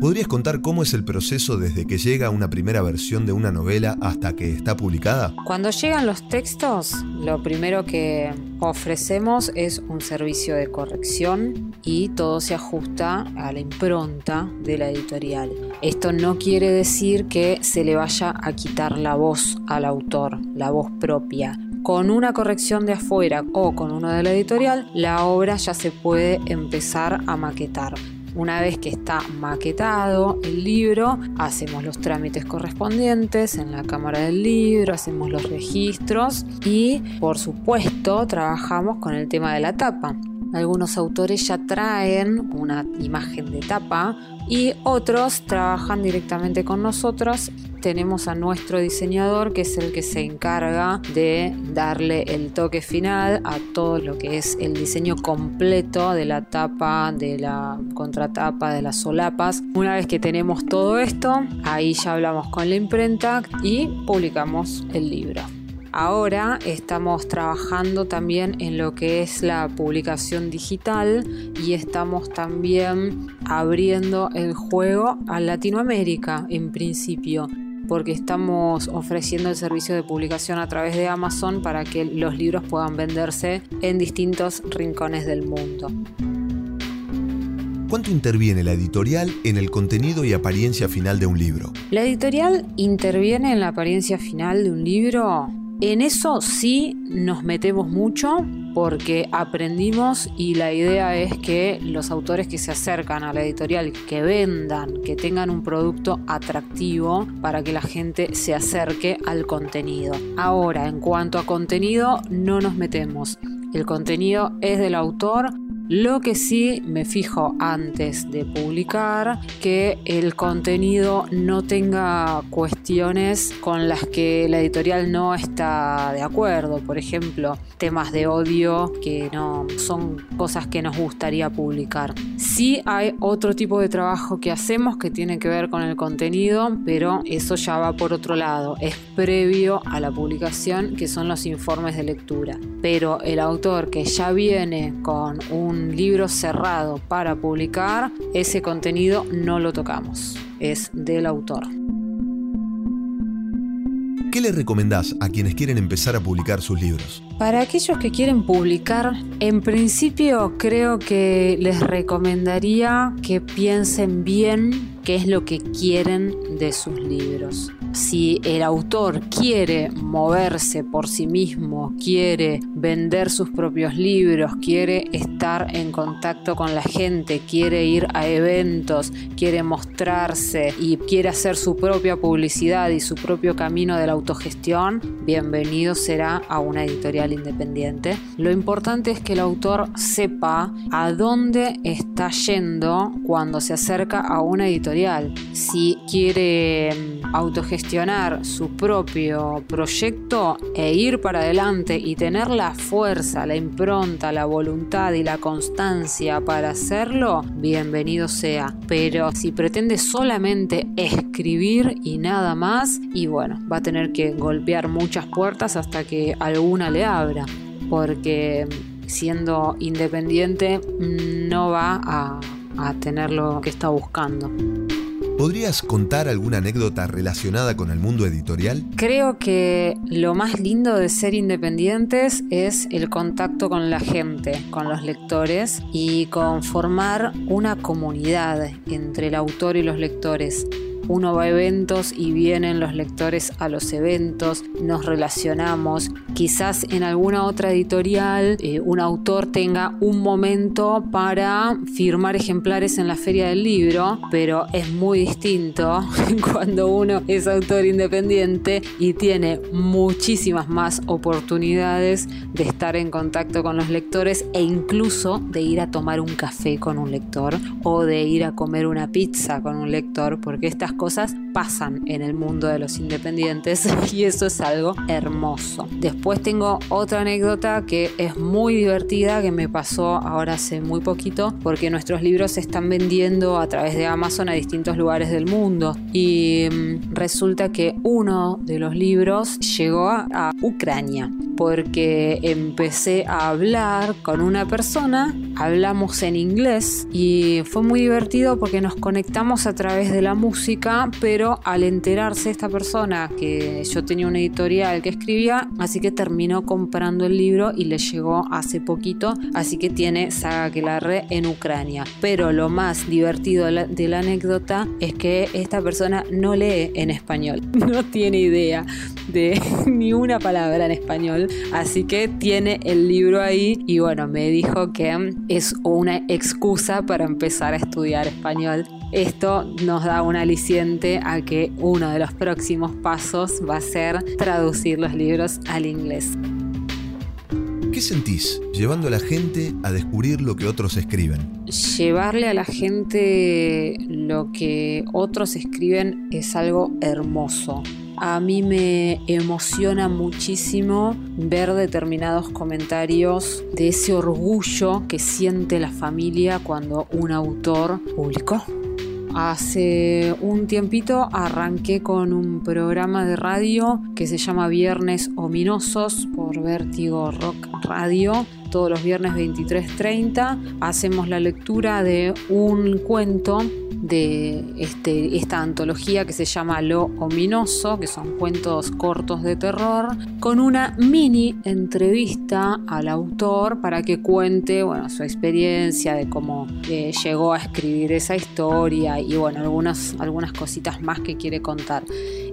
Speaker 2: ¿Podrías contar cómo es el proceso desde que llega una primera versión de una novela hasta que está publicada?
Speaker 16: Cuando llegan los textos, lo primero que ofrecemos es un servicio de corrección y todo se ajusta a la impronta de la editorial. Esto no quiere decir que se le vaya a quitar la voz al autor, la voz propia con una corrección de afuera o con uno de la editorial, la obra ya se puede empezar a maquetar. Una vez que está maquetado el libro, hacemos los trámites correspondientes en la cámara del libro, hacemos los registros y, por supuesto, trabajamos con el tema de la tapa. Algunos autores ya traen una imagen de tapa y otros trabajan directamente con nosotros. Tenemos a nuestro diseñador que es el que se encarga de darle el toque final a todo lo que es el diseño completo de la tapa, de la contratapa, de las solapas. Una vez que tenemos todo esto, ahí ya hablamos con la imprenta y publicamos el libro. Ahora estamos trabajando también en lo que es la publicación digital y estamos también abriendo el juego a Latinoamérica en principio porque estamos ofreciendo el servicio de publicación a través de Amazon para que los libros puedan venderse en distintos rincones del mundo.
Speaker 2: ¿Cuánto interviene la editorial en el contenido y apariencia final de un libro?
Speaker 16: La editorial interviene en la apariencia final de un libro. En eso sí nos metemos mucho porque aprendimos y la idea es que los autores que se acercan a la editorial, que vendan, que tengan un producto atractivo para que la gente se acerque al contenido. Ahora, en cuanto a contenido, no nos metemos. El contenido es del autor, lo que sí me fijo antes de publicar que el contenido no tenga cuestiones con las que la editorial no está de acuerdo. Por ejemplo, temas de odio que no son cosas que nos gustaría publicar. Sí hay otro tipo de trabajo que hacemos que tiene que ver con el contenido, pero eso ya va por otro lado. Es previo a la publicación que son los informes de lectura. Pero el autor que ya viene con un libro cerrado para publicar, ese contenido no lo tocamos, es del autor.
Speaker 2: ¿Qué le recomendás a quienes quieren empezar a publicar sus libros?
Speaker 16: Para aquellos que quieren publicar, en principio creo que les recomendaría que piensen bien qué es lo que quieren de sus libros. Si el autor quiere moverse por sí mismo, quiere vender sus propios libros, quiere estar en contacto con la gente, quiere ir a eventos, quiere mostrarse y quiere hacer su propia publicidad y su propio camino de la autogestión, bienvenido será a una editorial independiente. Lo importante es que el autor sepa a dónde está yendo cuando se acerca a una editorial. Si quiere mm, su propio proyecto e ir para adelante y tener la fuerza, la impronta, la voluntad y la constancia para hacerlo, bienvenido sea. Pero si pretende solamente escribir y nada más, y bueno, va a tener que golpear muchas puertas hasta que alguna le abra, porque siendo independiente no va a tener lo que está buscando.
Speaker 2: ¿Podrías contar alguna anécdota relacionada con el mundo editorial?
Speaker 16: Creo que lo más lindo de ser independientes es el contacto con la gente, con los lectores y con formar una comunidad entre el autor y los lectores uno va a eventos y vienen los lectores a los eventos, nos relacionamos. Quizás en alguna otra editorial eh, un autor tenga un momento para firmar ejemplares en la feria del libro, pero es muy distinto [laughs] cuando uno es autor independiente y tiene muchísimas más oportunidades de estar en contacto con los lectores e incluso de ir a tomar un café con un lector o de ir a comer una pizza con un lector, porque estas cosas pasan en el mundo de los independientes [laughs] y eso es algo hermoso. Después tengo otra anécdota que es muy divertida que me pasó ahora hace muy poquito porque nuestros libros se están vendiendo a través de Amazon a distintos lugares del mundo y mm, resulta que uno de los libros llegó a, a Ucrania porque empecé a hablar con una persona, hablamos en inglés y fue muy divertido porque nos conectamos a través de la música, pero al enterarse esta persona que yo tenía una editorial que escribía, así que terminó comprando el libro y le llegó hace poquito, así que tiene Saga que la re en Ucrania. Pero lo más divertido de la, anécdota es que esta persona no lee en español, [laughs] no tiene idea de [laughs] ni una palabra en español, así que tiene el libro ahí y bueno, me dijo que es una excusa para empezar a estudiar español. Esto nos da un aliciente a que uno de los próximos pasos va a ser traducir los libros al inglés.
Speaker 2: ¿Qué sentís llevando a la gente a descubrir lo que otros escriben?
Speaker 16: Llevarle a la gente lo que otros escriben es algo hermoso. A mí me emociona muchísimo ver determinados comentarios de ese orgullo que siente la familia cuando un autor publicó. Hace un tiempito arranqué con un programa de radio que se llama Viernes Ominosos por Vértigo Rock Radio. Todos los viernes 23.30 hacemos la lectura de un cuento de este, esta antología que se llama Lo Ominoso, que son cuentos cortos de terror, con una mini entrevista al autor para que cuente bueno, su experiencia de cómo eh, llegó a escribir esa historia y bueno, algunas, algunas cositas más que quiere contar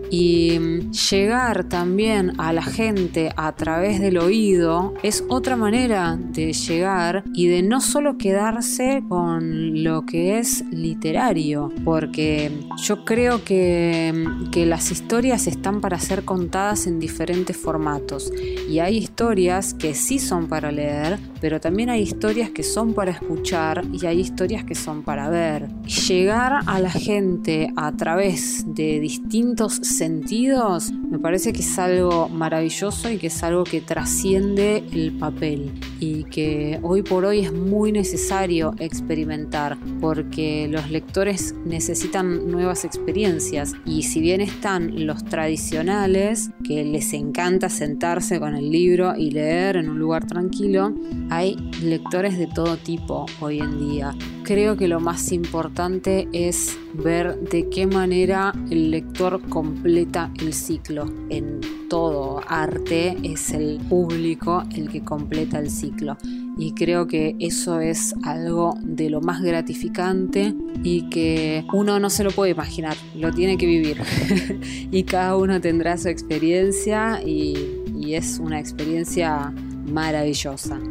Speaker 16: y mm, llegar también a la gente a través del oído es otra manera de llegar y de no solo quedarse con lo que es literario, porque yo creo que, mm, que las historias están para ser contadas en diferentes formatos y hay historias que sí son para leer, pero también hay historias que son para escuchar y hay historias que son para ver. Llegar a la gente a través de distintos sentidos me parece que es algo maravilloso y que es algo que trasciende el papel y que hoy por hoy es muy necesario experimentar porque los lectores necesitan nuevas experiencias y si bien están los tradicionales que les encanta sentarse con el libro y leer en un lugar tranquilo, hay lectores de todo tipo hoy en día. Creo que lo más importante es ver de qué manera el lector completa el ciclo. En todo arte es el público el que completa el ciclo. Y creo que eso es algo de lo más gratificante y que uno no se lo puede imaginar, lo tiene que vivir. [laughs] y cada uno tendrá su experiencia y, y es una experiencia maravillosa.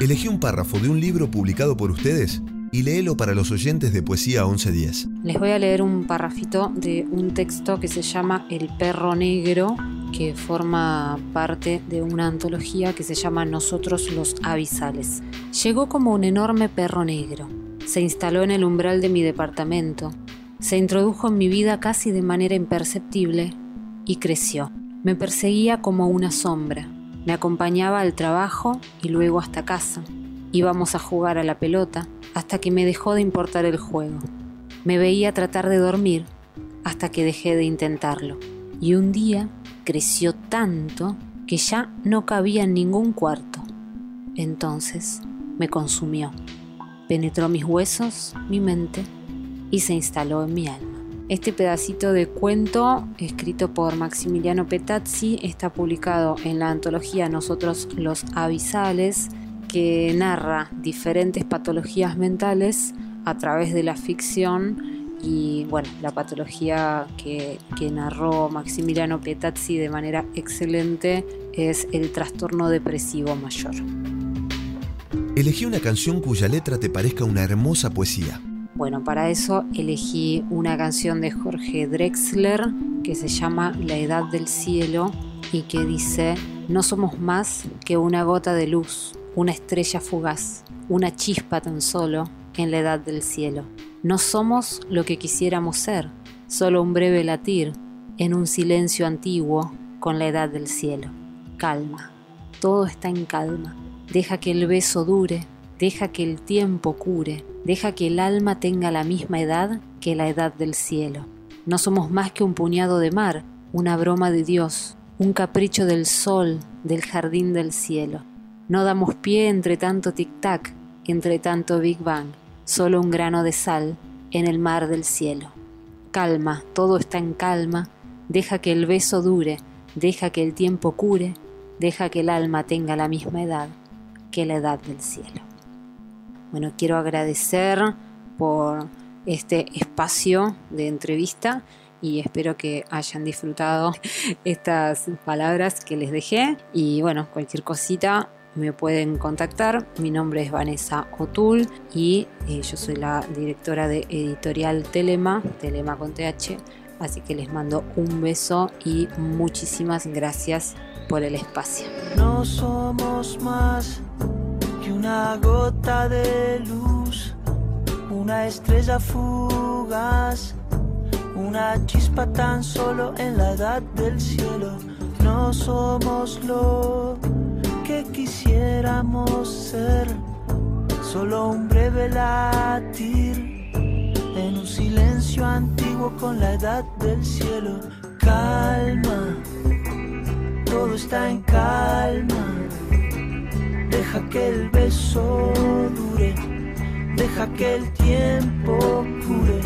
Speaker 2: Elegí un párrafo de un libro publicado por ustedes y léelo para los oyentes de Poesía 1110.
Speaker 16: Les voy a leer un parrafito de un texto que se llama El perro negro, que forma parte de una antología que se llama Nosotros los Avisales. Llegó como un enorme perro negro. Se instaló en el umbral de mi departamento. Se introdujo en mi vida casi de manera imperceptible y creció. Me perseguía como una sombra. Me acompañaba al trabajo y luego hasta casa. Íbamos a jugar a la pelota hasta que me dejó de importar el juego. Me veía tratar de dormir hasta que dejé de intentarlo. Y un día creció tanto que ya no cabía en ningún cuarto. Entonces me consumió. Penetró mis huesos, mi mente y se instaló en mi alma. Este pedacito de cuento, escrito por Maximiliano Petazzi, está publicado en la antología Nosotros los Avisales, que narra diferentes patologías mentales a través de la ficción y bueno, la patología que, que narró Maximiliano Petazzi de manera excelente es el trastorno depresivo mayor.
Speaker 2: Elegí una canción cuya letra te parezca una hermosa poesía.
Speaker 16: Bueno, para eso elegí una canción de Jorge Drexler que se llama La Edad del Cielo y que dice, no somos más que una gota de luz, una estrella fugaz, una chispa tan solo en la edad del cielo. No somos lo que quisiéramos ser, solo un breve latir en un silencio antiguo con la edad del cielo. Calma, todo está en calma. Deja que el beso dure, deja que el tiempo cure, deja que el alma tenga la misma edad que la edad del cielo. No somos más que un puñado de mar, una broma de Dios, un capricho del sol, del jardín del cielo. No damos pie entre tanto tic-tac, entre tanto Big Bang, solo un grano de sal en el mar del cielo. Calma, todo está en calma, deja que el beso dure, deja que el tiempo cure, deja que el alma tenga la misma edad que la edad del cielo. Bueno, quiero agradecer por este espacio de entrevista y espero que hayan disfrutado [laughs] estas palabras que les dejé y bueno, cualquier cosita me pueden contactar. Mi nombre es Vanessa Otul y eh, yo soy la directora de editorial Telema, Telema con TH. Así que les mando un beso y muchísimas gracias por el espacio.
Speaker 17: No somos más que una gota de luz, una estrella fugaz, una chispa tan solo en la edad del cielo. No somos lo que quisiéramos ser, solo un breve latir en un silencio antiguo con la edad del cielo. Calma, todo está en calma. Deja que el beso dure, Deja que el tiempo cure,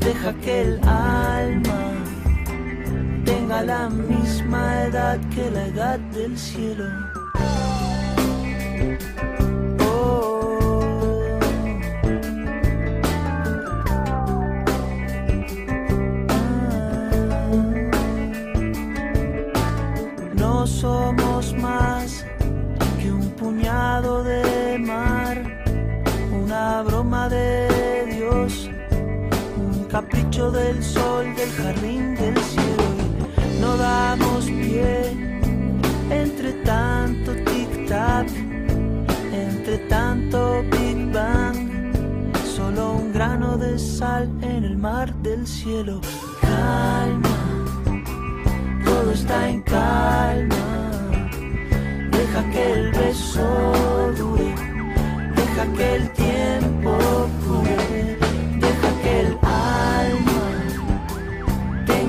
Speaker 17: deja que el alma tenga la misma edad que la edad del cielo. No somos más que un puñado de mar, una broma de Dios, un capricho del sol, del jardín, del cielo. No damos pie entre tanto entre tanto Big Bang, solo un grano de sal en el mar del cielo. Calma todo está en calma. Deja que el beso dure, deja que el tiempo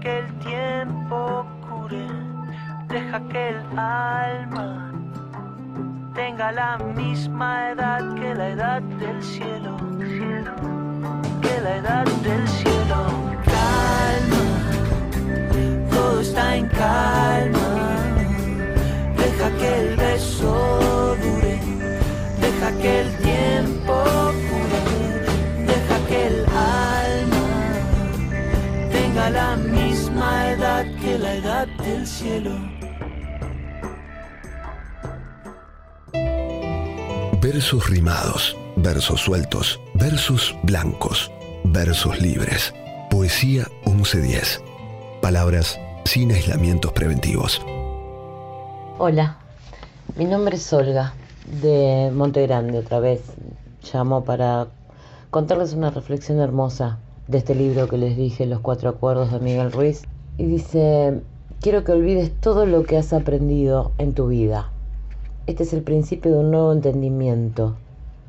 Speaker 17: Que el tiempo cure, deja que el alma tenga la misma edad que la edad del cielo, cielo.
Speaker 2: Versos rimados, versos sueltos, versos blancos, versos libres. Poesía 1110. Palabras sin aislamientos preventivos.
Speaker 18: Hola, mi nombre es Olga, de Monte Grande otra vez. Llamo para contarles una reflexión hermosa de este libro que les dije, Los Cuatro Acuerdos de Miguel Ruiz. Y dice, quiero que olvides todo lo que has aprendido en tu vida. Este es el principio de un nuevo entendimiento,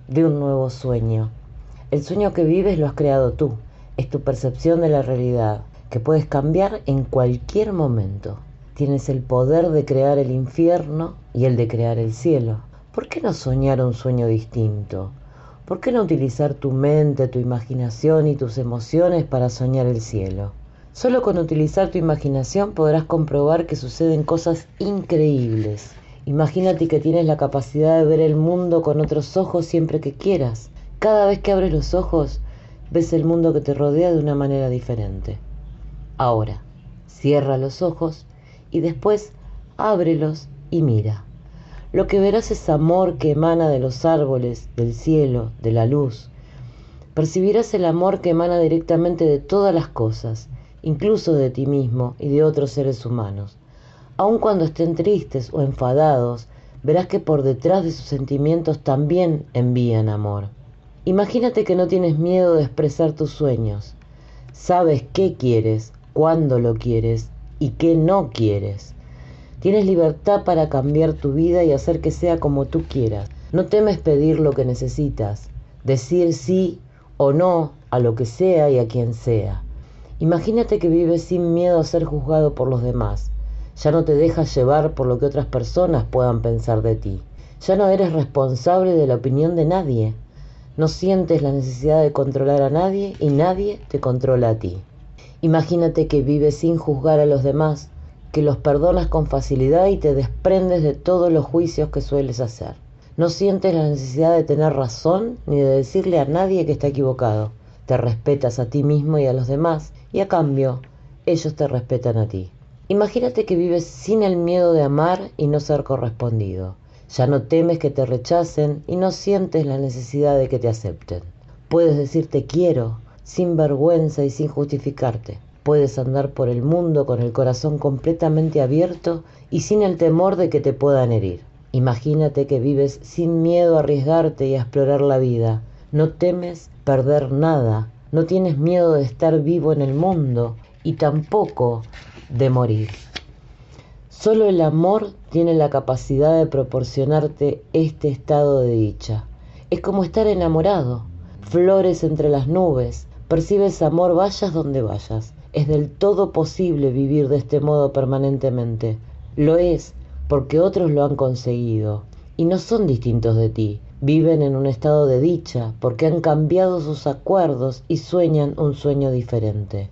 Speaker 18: de un nuevo sueño. El sueño que vives lo has creado tú, es tu percepción de la realidad, que puedes cambiar en cualquier momento. Tienes el poder de crear el infierno y el de crear el cielo. ¿Por qué no soñar un sueño distinto? ¿Por qué no utilizar tu mente, tu imaginación y tus emociones para soñar el cielo? Solo con utilizar tu imaginación podrás comprobar que suceden cosas increíbles. Imagínate que tienes la capacidad de ver el mundo con otros ojos siempre que quieras. Cada vez que abres los ojos, ves el mundo que te rodea de una manera diferente. Ahora, cierra los ojos y después ábrelos y mira. Lo que verás es amor que emana de los árboles, del cielo, de la luz. Percibirás el amor que emana directamente de todas las cosas, incluso de ti mismo y de otros seres humanos. Aun cuando estén tristes o enfadados, verás que por detrás de sus sentimientos también envían amor. Imagínate que no tienes miedo de expresar tus sueños. Sabes qué quieres, cuándo lo quieres y qué no quieres. Tienes libertad para cambiar tu vida y hacer que sea como tú quieras. No temes pedir lo que necesitas, decir sí o no a lo que sea y a quien sea. Imagínate que vives sin miedo a ser juzgado por los demás. Ya no te dejas llevar por lo que otras personas puedan pensar de ti. Ya no eres responsable de la opinión de nadie. No sientes la necesidad de controlar a nadie y nadie te controla a ti. Imagínate que vives sin juzgar a los demás, que los perdonas con facilidad y te desprendes de todos los juicios que sueles hacer. No sientes la necesidad de tener razón ni de decirle a nadie que está equivocado. Te respetas a ti mismo y a los demás y a cambio ellos te respetan a ti. Imagínate que vives sin el miedo de amar y no ser correspondido. Ya no temes que te rechacen y no sientes la necesidad de que te acepten. Puedes decir te quiero sin vergüenza y sin justificarte. puedes andar por el mundo con el corazón completamente abierto y sin el temor de que te puedan herir. Imagínate que vives sin miedo a arriesgarte y a explorar la vida. No temes perder nada, no tienes miedo de estar vivo en el mundo y tampoco de morir. Solo el amor tiene la capacidad de proporcionarte este estado de dicha. Es como estar enamorado, flores entre las nubes, percibes amor vayas donde vayas. Es del todo posible vivir de este modo permanentemente. Lo es porque otros lo han conseguido y no son distintos de ti. Viven en un estado de dicha porque han cambiado sus acuerdos y sueñan un sueño diferente.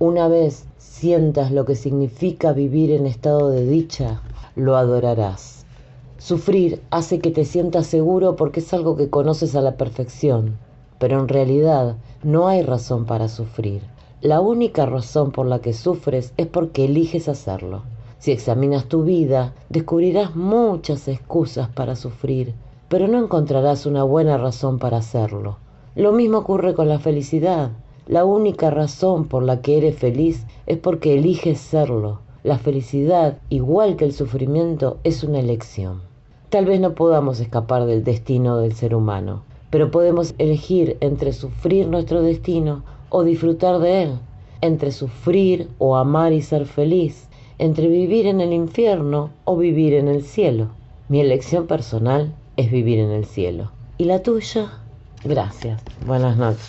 Speaker 18: Una vez sientas lo que significa vivir en estado de dicha, lo adorarás. Sufrir hace que te sientas seguro porque es algo que conoces a la perfección, pero en realidad no hay razón para sufrir. La única razón por la que sufres es porque eliges hacerlo. Si examinas tu vida, descubrirás muchas excusas para sufrir, pero no encontrarás una buena razón para hacerlo. Lo mismo ocurre con la felicidad. La única razón por la que eres feliz es porque eliges serlo. La felicidad, igual que el sufrimiento, es una elección. Tal vez no podamos escapar del destino del ser humano, pero podemos elegir entre sufrir nuestro destino o disfrutar de él, entre sufrir o amar y ser feliz, entre vivir en el infierno o vivir en el cielo. Mi elección personal es vivir en el cielo. ¿Y la tuya? Gracias. Buenas noches.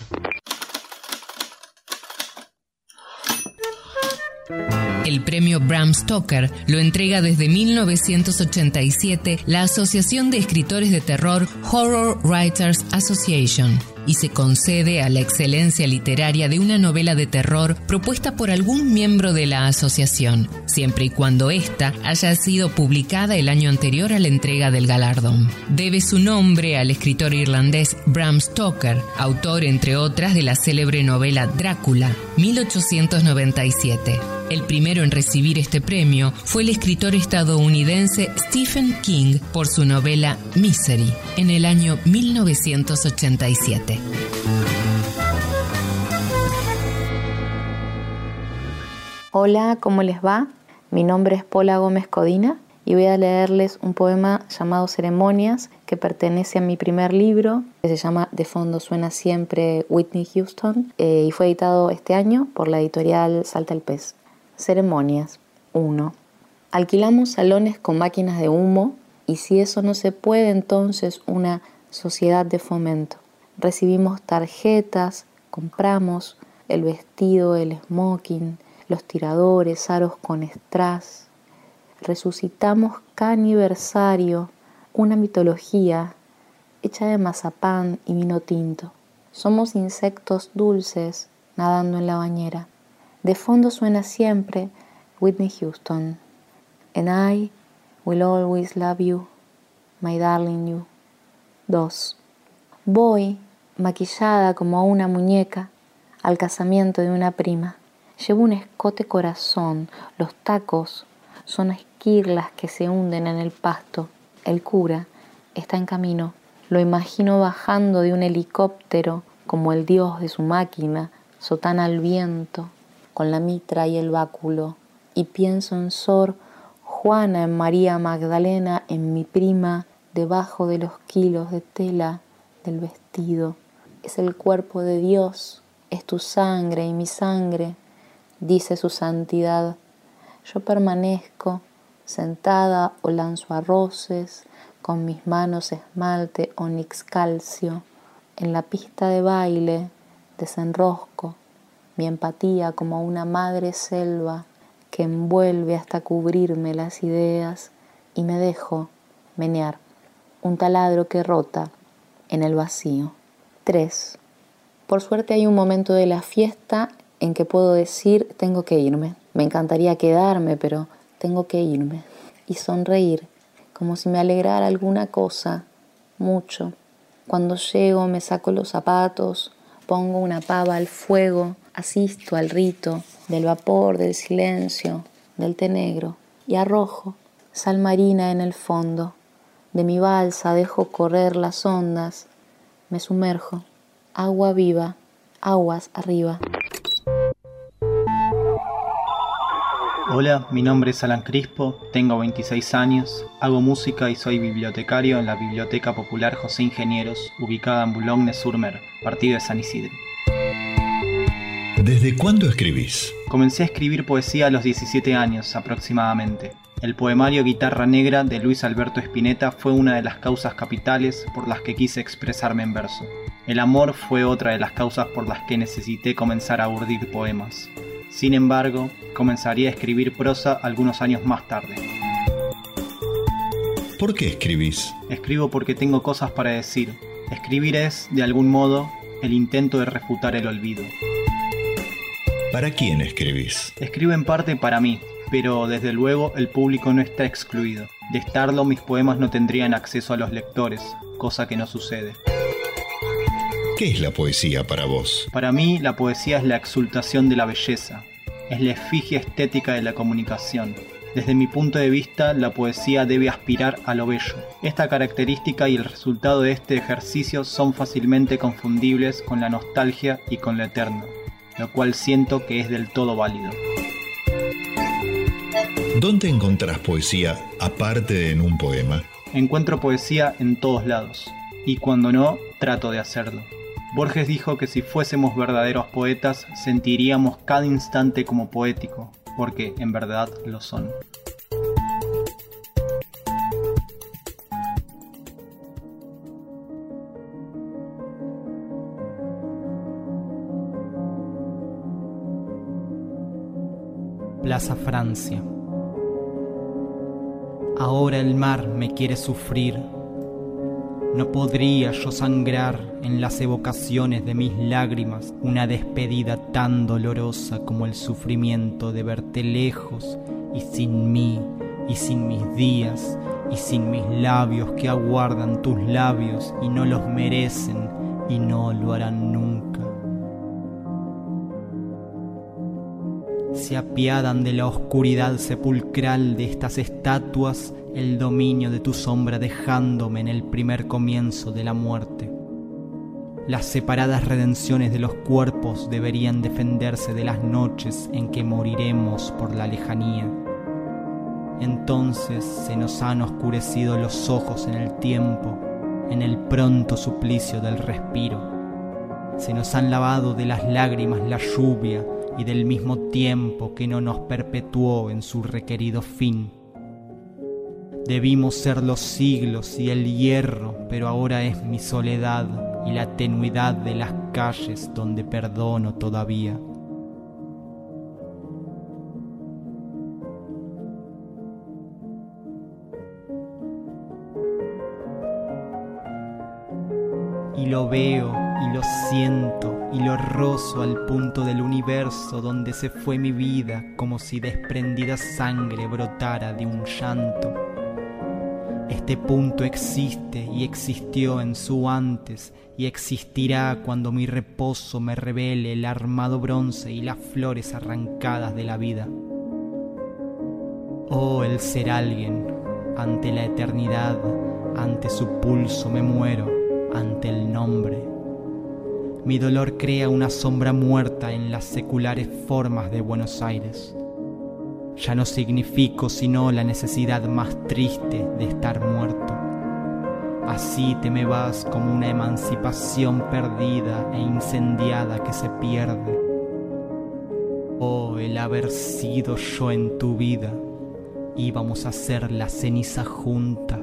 Speaker 4: El premio Bram Stoker lo entrega desde 1987 la Asociación de Escritores de Terror Horror Writers Association y se concede a la excelencia literaria de una novela de terror propuesta por algún miembro de la asociación, siempre y cuando ésta haya sido publicada el año anterior a la entrega del galardón. Debe su nombre al escritor irlandés Bram Stoker, autor entre otras de la célebre novela Drácula, 1897. El primero en recibir este premio fue el escritor estadounidense Stephen King por su novela Misery en el año 1987.
Speaker 19: Hola, ¿cómo les va? Mi nombre es Paula Gómez Codina y voy a leerles un poema llamado Ceremonias que pertenece a mi primer libro, que se llama De fondo suena siempre Whitney Houston eh, y fue editado este año por la editorial Salta el Pez. Ceremonias 1. Alquilamos salones con máquinas de humo y si eso no se puede entonces una sociedad de fomento. Recibimos tarjetas, compramos el vestido, el smoking, los tiradores, aros con strass. Resucitamos cada aniversario una mitología hecha de mazapán y vino tinto. Somos insectos dulces nadando en la bañera. De fondo suena siempre Whitney Houston. And I will always love you, my darling you. 2. Voy, maquillada como una muñeca, al casamiento de una prima. Llevo un escote corazón, los tacos son esquirlas que se hunden en el pasto. El cura está en camino. Lo imagino bajando de un helicóptero como el dios de su máquina, sotana al viento, con la mitra y el báculo. Y pienso en Sor Juana, en María Magdalena, en mi prima, debajo de los kilos de tela del vestido. Es el cuerpo de Dios, es tu sangre y mi sangre, dice su santidad. Yo permanezco sentada o lanzo arroces, con mis manos esmalte onix calcio. En la pista de baile desenrosco mi empatía como una madre selva que envuelve hasta cubrirme las ideas y me dejo menear un taladro que rota en el vacío. 3. Por suerte hay un momento de la fiesta en que puedo decir tengo que irme. Me encantaría quedarme, pero tengo que irme. Y sonreír, como si me alegrara alguna cosa, mucho. Cuando llego me saco los zapatos, pongo una pava al fuego, asisto al rito del vapor, del silencio, del té negro y arrojo sal marina en el fondo. De mi balsa dejo correr las ondas, me sumerjo, agua viva, aguas arriba.
Speaker 20: Hola, mi nombre es Alan Crispo, tengo 26 años, hago música y soy bibliotecario en la Biblioteca Popular José Ingenieros, ubicada en Boulogne-sur-Mer, partido de San Isidro.
Speaker 2: ¿Desde cuándo escribís?
Speaker 20: Comencé a escribir poesía a los 17 años aproximadamente. El poemario Guitarra Negra de Luis Alberto Spinetta fue una de las causas capitales por las que quise expresarme en verso. El amor fue otra de las causas por las que necesité comenzar a urdir poemas. Sin embargo, comenzaría a escribir prosa algunos años más tarde.
Speaker 2: ¿Por qué escribís?
Speaker 20: Escribo porque tengo cosas para decir. Escribir es, de algún modo, el intento de refutar el olvido.
Speaker 2: ¿Para quién escribís?
Speaker 20: Escribo en parte para mí, pero desde luego el público no está excluido. De estarlo, mis poemas no tendrían acceso a los lectores, cosa que no sucede.
Speaker 2: ¿Qué es la poesía para vos?
Speaker 20: Para mí, la poesía es la exultación de la belleza, es la efigie estética de la comunicación. Desde mi punto de vista, la poesía debe aspirar a lo bello. Esta característica y el resultado de este ejercicio son fácilmente confundibles con la nostalgia y con lo eterno, lo cual siento que es del todo válido.
Speaker 2: ¿Dónde encontrás poesía aparte de en un poema?
Speaker 20: Encuentro poesía en todos lados, y cuando no, trato de hacerlo. Borges dijo que si fuésemos verdaderos poetas sentiríamos cada instante como poético, porque en verdad lo son. Plaza Francia. Ahora el mar me quiere sufrir. No podría yo sangrar en las evocaciones de mis lágrimas una despedida tan dolorosa como el sufrimiento de verte lejos y sin mí y sin mis días y sin mis labios que aguardan tus labios y no los merecen y no lo harán nunca. Se apiadan de la oscuridad sepulcral de estas estatuas el dominio de tu sombra dejándome en el primer comienzo de la muerte. Las separadas redenciones de los cuerpos deberían defenderse de las noches en que moriremos por la lejanía. Entonces se nos han oscurecido los ojos en el tiempo, en el pronto suplicio del respiro. Se nos han lavado de las lágrimas la lluvia y del mismo tiempo que no nos perpetuó en su requerido fin. Debimos ser los siglos y el hierro, pero ahora es mi soledad y la tenuidad de las calles donde perdono todavía. Y lo veo y lo siento y lo rozo al punto del universo donde se fue mi vida como si desprendida sangre brotara de un llanto. Este punto existe y existió en su antes y existirá cuando mi reposo me revele el armado bronce y las flores arrancadas de la vida. Oh, el ser alguien, ante la eternidad, ante su pulso me muero, ante el nombre. Mi dolor crea una sombra muerta en las seculares formas de Buenos Aires. Ya no significo sino la necesidad más triste de estar muerto. Así te me vas como una emancipación perdida e incendiada que se pierde. Oh, el haber sido yo en tu vida, íbamos a ser la ceniza junta.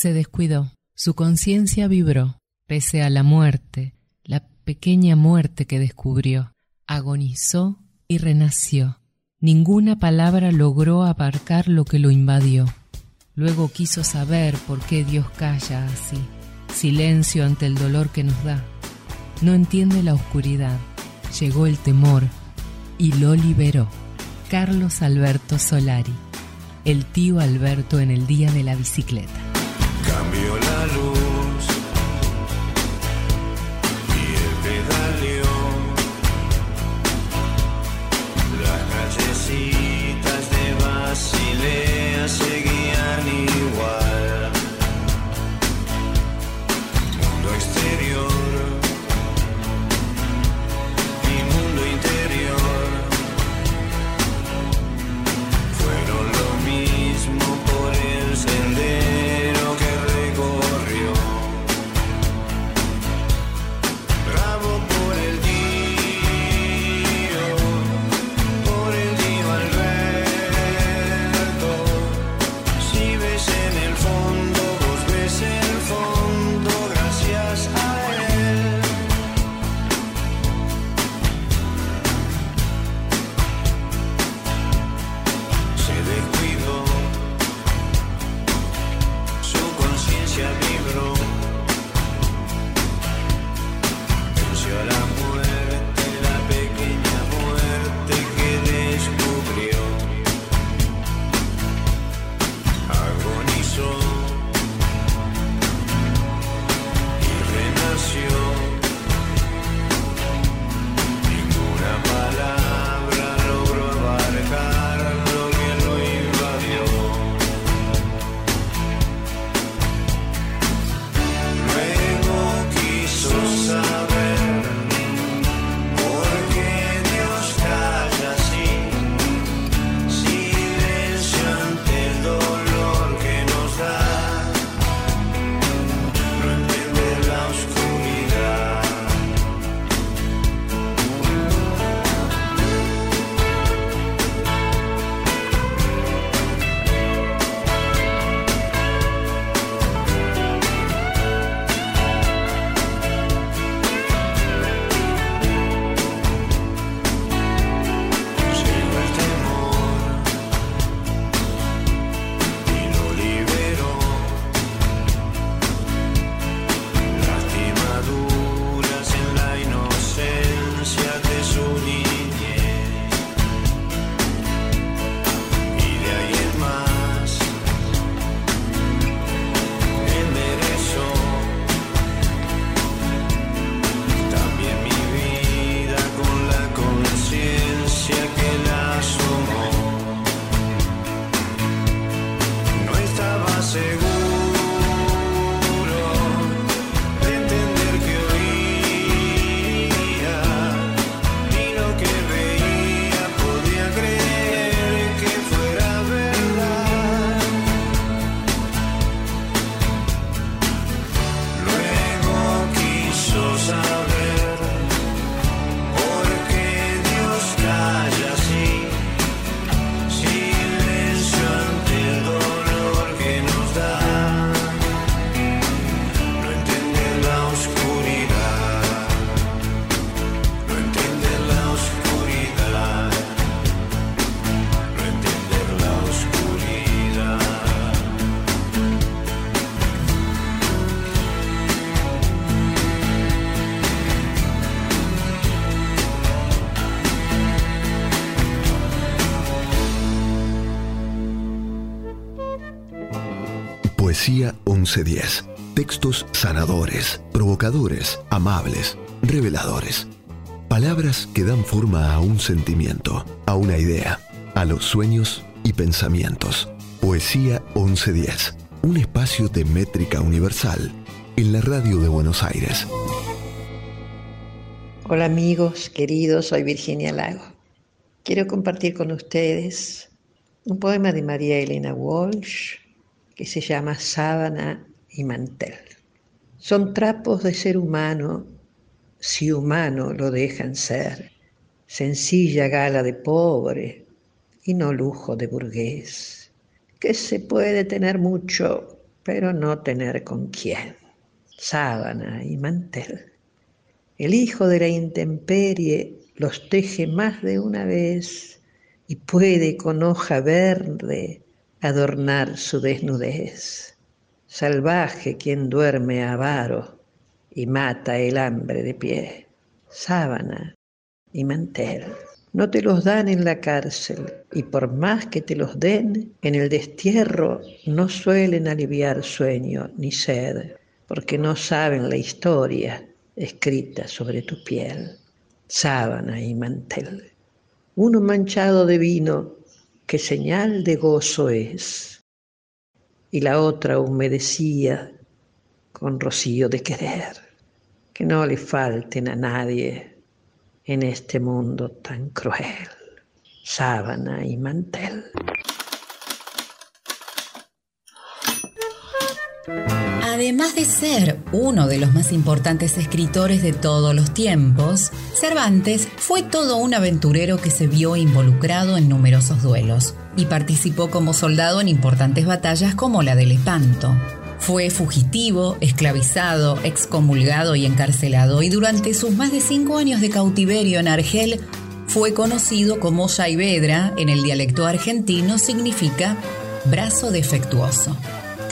Speaker 4: Se descuidó. Su conciencia vibró, pese a la muerte, la pequeña muerte que descubrió. Agonizó y renació. Ninguna palabra logró aparcar lo que lo invadió. Luego quiso saber por qué Dios calla así. Silencio ante el dolor que nos da. No entiende la oscuridad. Llegó el temor y lo liberó. Carlos Alberto Solari. El tío Alberto en el día de la bicicleta.
Speaker 21: Cambió la luz
Speaker 2: 1110. Textos sanadores, provocadores, amables, reveladores. Palabras que dan forma a un sentimiento, a una idea, a los sueños y pensamientos. Poesía 1110. Un espacio de métrica universal en la radio de Buenos Aires.
Speaker 22: Hola amigos, queridos, soy Virginia Lago. Quiero compartir con ustedes un poema de María Elena Walsh que se llama Sábana y Mantel. Son trapos de ser humano si humano lo dejan ser, sencilla gala de pobre y no lujo de burgués, que se puede tener mucho, pero no tener con quién. Sábana y mantel. El hijo de la intemperie los teje más de una vez y puede con hoja verde adornar su desnudez. Salvaje quien duerme avaro y mata el hambre de pie. Sábana y mantel. No te los dan en la cárcel y por más que te los den, en el destierro no suelen aliviar sueño ni sed, porque no saben la historia escrita sobre tu piel. Sábana y mantel. Uno manchado de vino que señal de gozo es, y la otra humedecía con rocío de querer, que no le falten a nadie en este mundo tan cruel. Sábana y mantel.
Speaker 10: Además de ser uno de los más importantes escritores de todos los tiempos, Cervantes fue todo un aventurero que se vio involucrado en numerosos duelos y participó como soldado en importantes batallas como la de Lepanto. Fue fugitivo, esclavizado, excomulgado y encarcelado y durante sus más de cinco años de cautiverio en Argel fue conocido como Saavedra, en el dialecto argentino significa brazo defectuoso.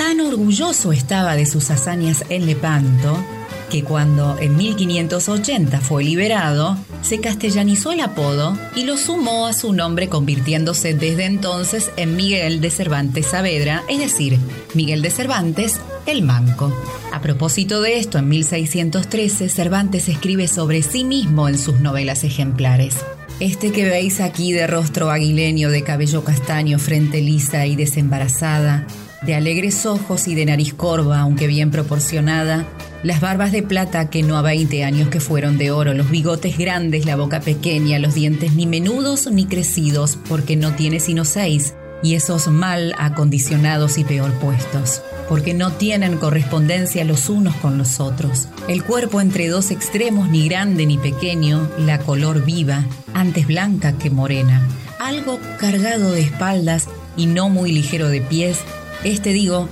Speaker 10: Tan orgulloso estaba de sus hazañas en Lepanto que cuando en 1580 fue liberado, se castellanizó el apodo y lo sumó a su nombre convirtiéndose desde entonces en Miguel de Cervantes Saavedra, es decir, Miguel de Cervantes el Manco. A propósito de esto, en 1613 Cervantes escribe sobre sí mismo en sus novelas ejemplares. Este que veis aquí de rostro aguileño, de cabello castaño, frente lisa y desembarazada, de alegres ojos y de nariz corva, aunque bien proporcionada, las barbas de plata que no a 20 años que fueron de oro, los bigotes grandes, la boca pequeña, los dientes ni menudos ni crecidos, porque no tiene sino seis, y esos mal acondicionados y peor puestos, porque no tienen correspondencia los unos con los otros. El cuerpo entre dos extremos, ni grande ni pequeño, la color viva, antes blanca que morena, algo cargado de espaldas y no muy ligero de pies, este digo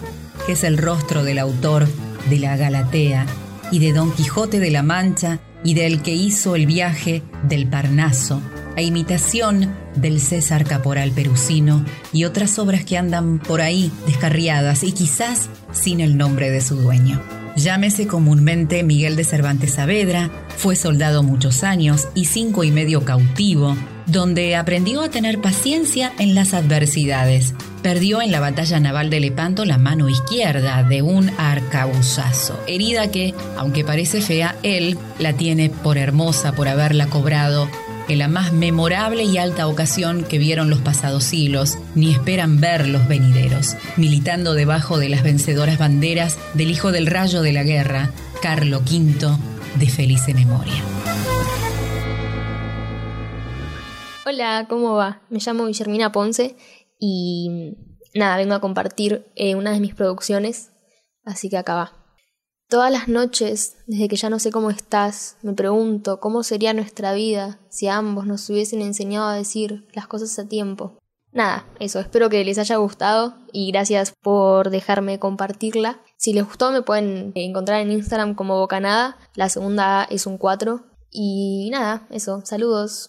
Speaker 10: que es el rostro del autor de la Galatea y de Don Quijote de la Mancha y del que hizo el viaje del Parnaso, a imitación del César Caporal Perusino y otras obras que andan por ahí descarriadas y quizás sin el nombre de su dueño. Llámese comúnmente Miguel de Cervantes Saavedra, fue soldado muchos años y cinco y medio cautivo, donde aprendió a tener paciencia en las adversidades. Perdió en la batalla naval de Lepanto la mano izquierda de un arcabuzazo, herida que, aunque parece fea, él la tiene por hermosa por haberla cobrado en la más memorable y alta ocasión que vieron los pasados siglos, ni esperan ver los venideros, militando debajo de las vencedoras banderas del hijo del rayo de la guerra, Carlo V, de felice memoria.
Speaker 23: Hola, ¿cómo va? Me llamo Guillermina Ponce y nada, vengo a compartir eh, una de mis producciones, así que acá va. Todas las noches, desde que ya no sé cómo estás, me pregunto cómo sería nuestra vida si ambos nos hubiesen enseñado a decir las cosas a tiempo. Nada, eso, espero que les haya gustado y gracias por dejarme compartirla. Si les gustó me pueden encontrar en Instagram como Bocanada, la segunda es un 4 y nada, eso, saludos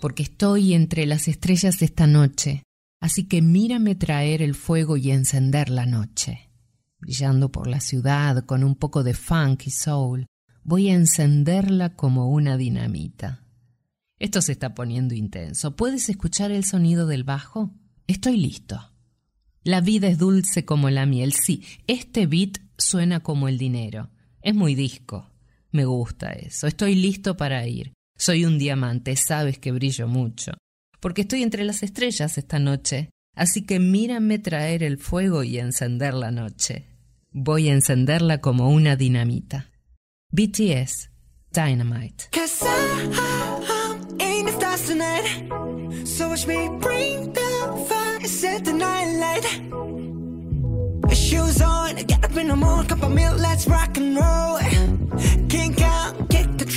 Speaker 4: porque estoy entre las estrellas esta noche, así que mírame traer el fuego y encender la noche. Brillando por la ciudad con un poco de funk y soul, voy a encenderla como una dinamita. Esto se está poniendo intenso. ¿Puedes escuchar el sonido del bajo? Estoy listo. La vida es dulce como la miel. Sí, este beat suena como el dinero. Es muy disco. Me gusta eso. Estoy listo para ir. Soy un diamante, sabes que brillo mucho. Porque estoy entre las estrellas esta noche. Así que mírame traer el fuego y encender la noche. Voy a encenderla como una dinamita. BTS, Dynamite.
Speaker 24: Shoes on, get cup of milk, let's rock and roll.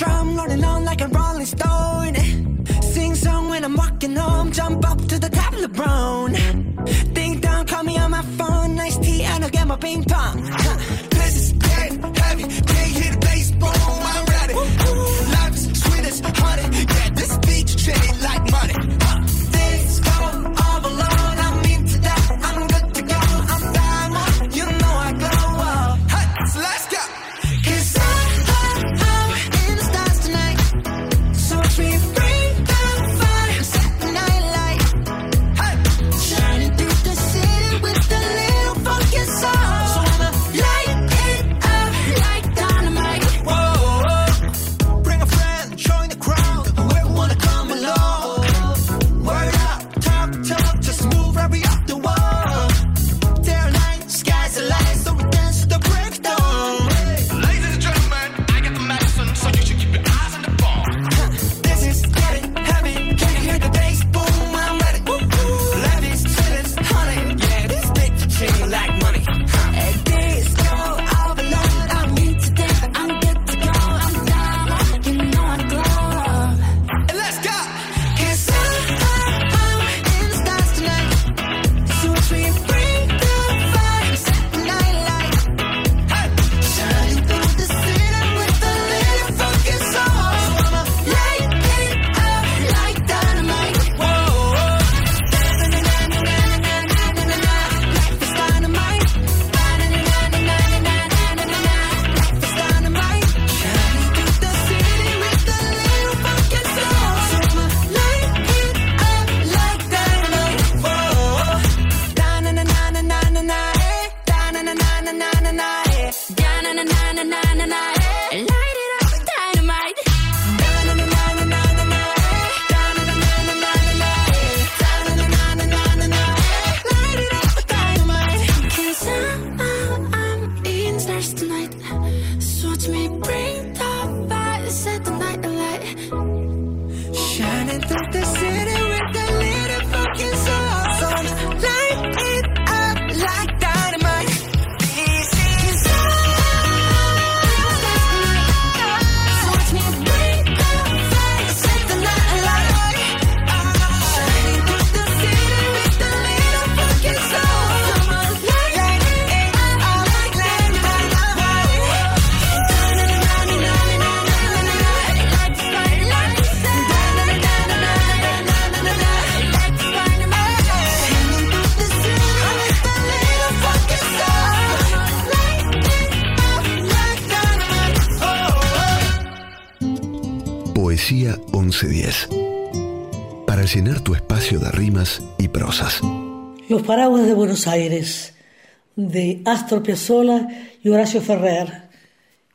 Speaker 24: Drum, rolling on like a rolling stone. Sing song when I'm walking home, jump up to the top of the brown. Ding dong, call me on my phone, nice tea, and I'll get my ping pong. Huh. This is dead heavy, can't the bass, boom, I'm ready. Life is
Speaker 2: Poesía 1110. Para llenar tu espacio de rimas y prosas.
Speaker 25: Los paraguas de Buenos Aires, de Astor Piazzolla y Horacio Ferrer,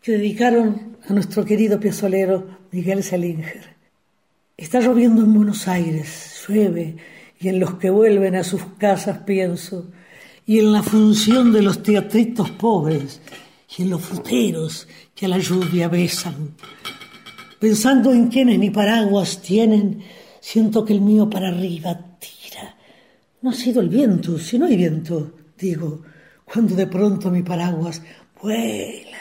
Speaker 25: que dedicaron a nuestro querido piazzolero Miguel Salinger. Está lloviendo en Buenos Aires, llueve, y en los que vuelven a sus casas pienso, y en la función de los teatritos pobres, y en los fruteros que a la lluvia besan. Pensando en quienes ni paraguas tienen, siento que el mío para arriba tira. No ha sido el viento, si no hay viento, digo, cuando de pronto mi paraguas vuela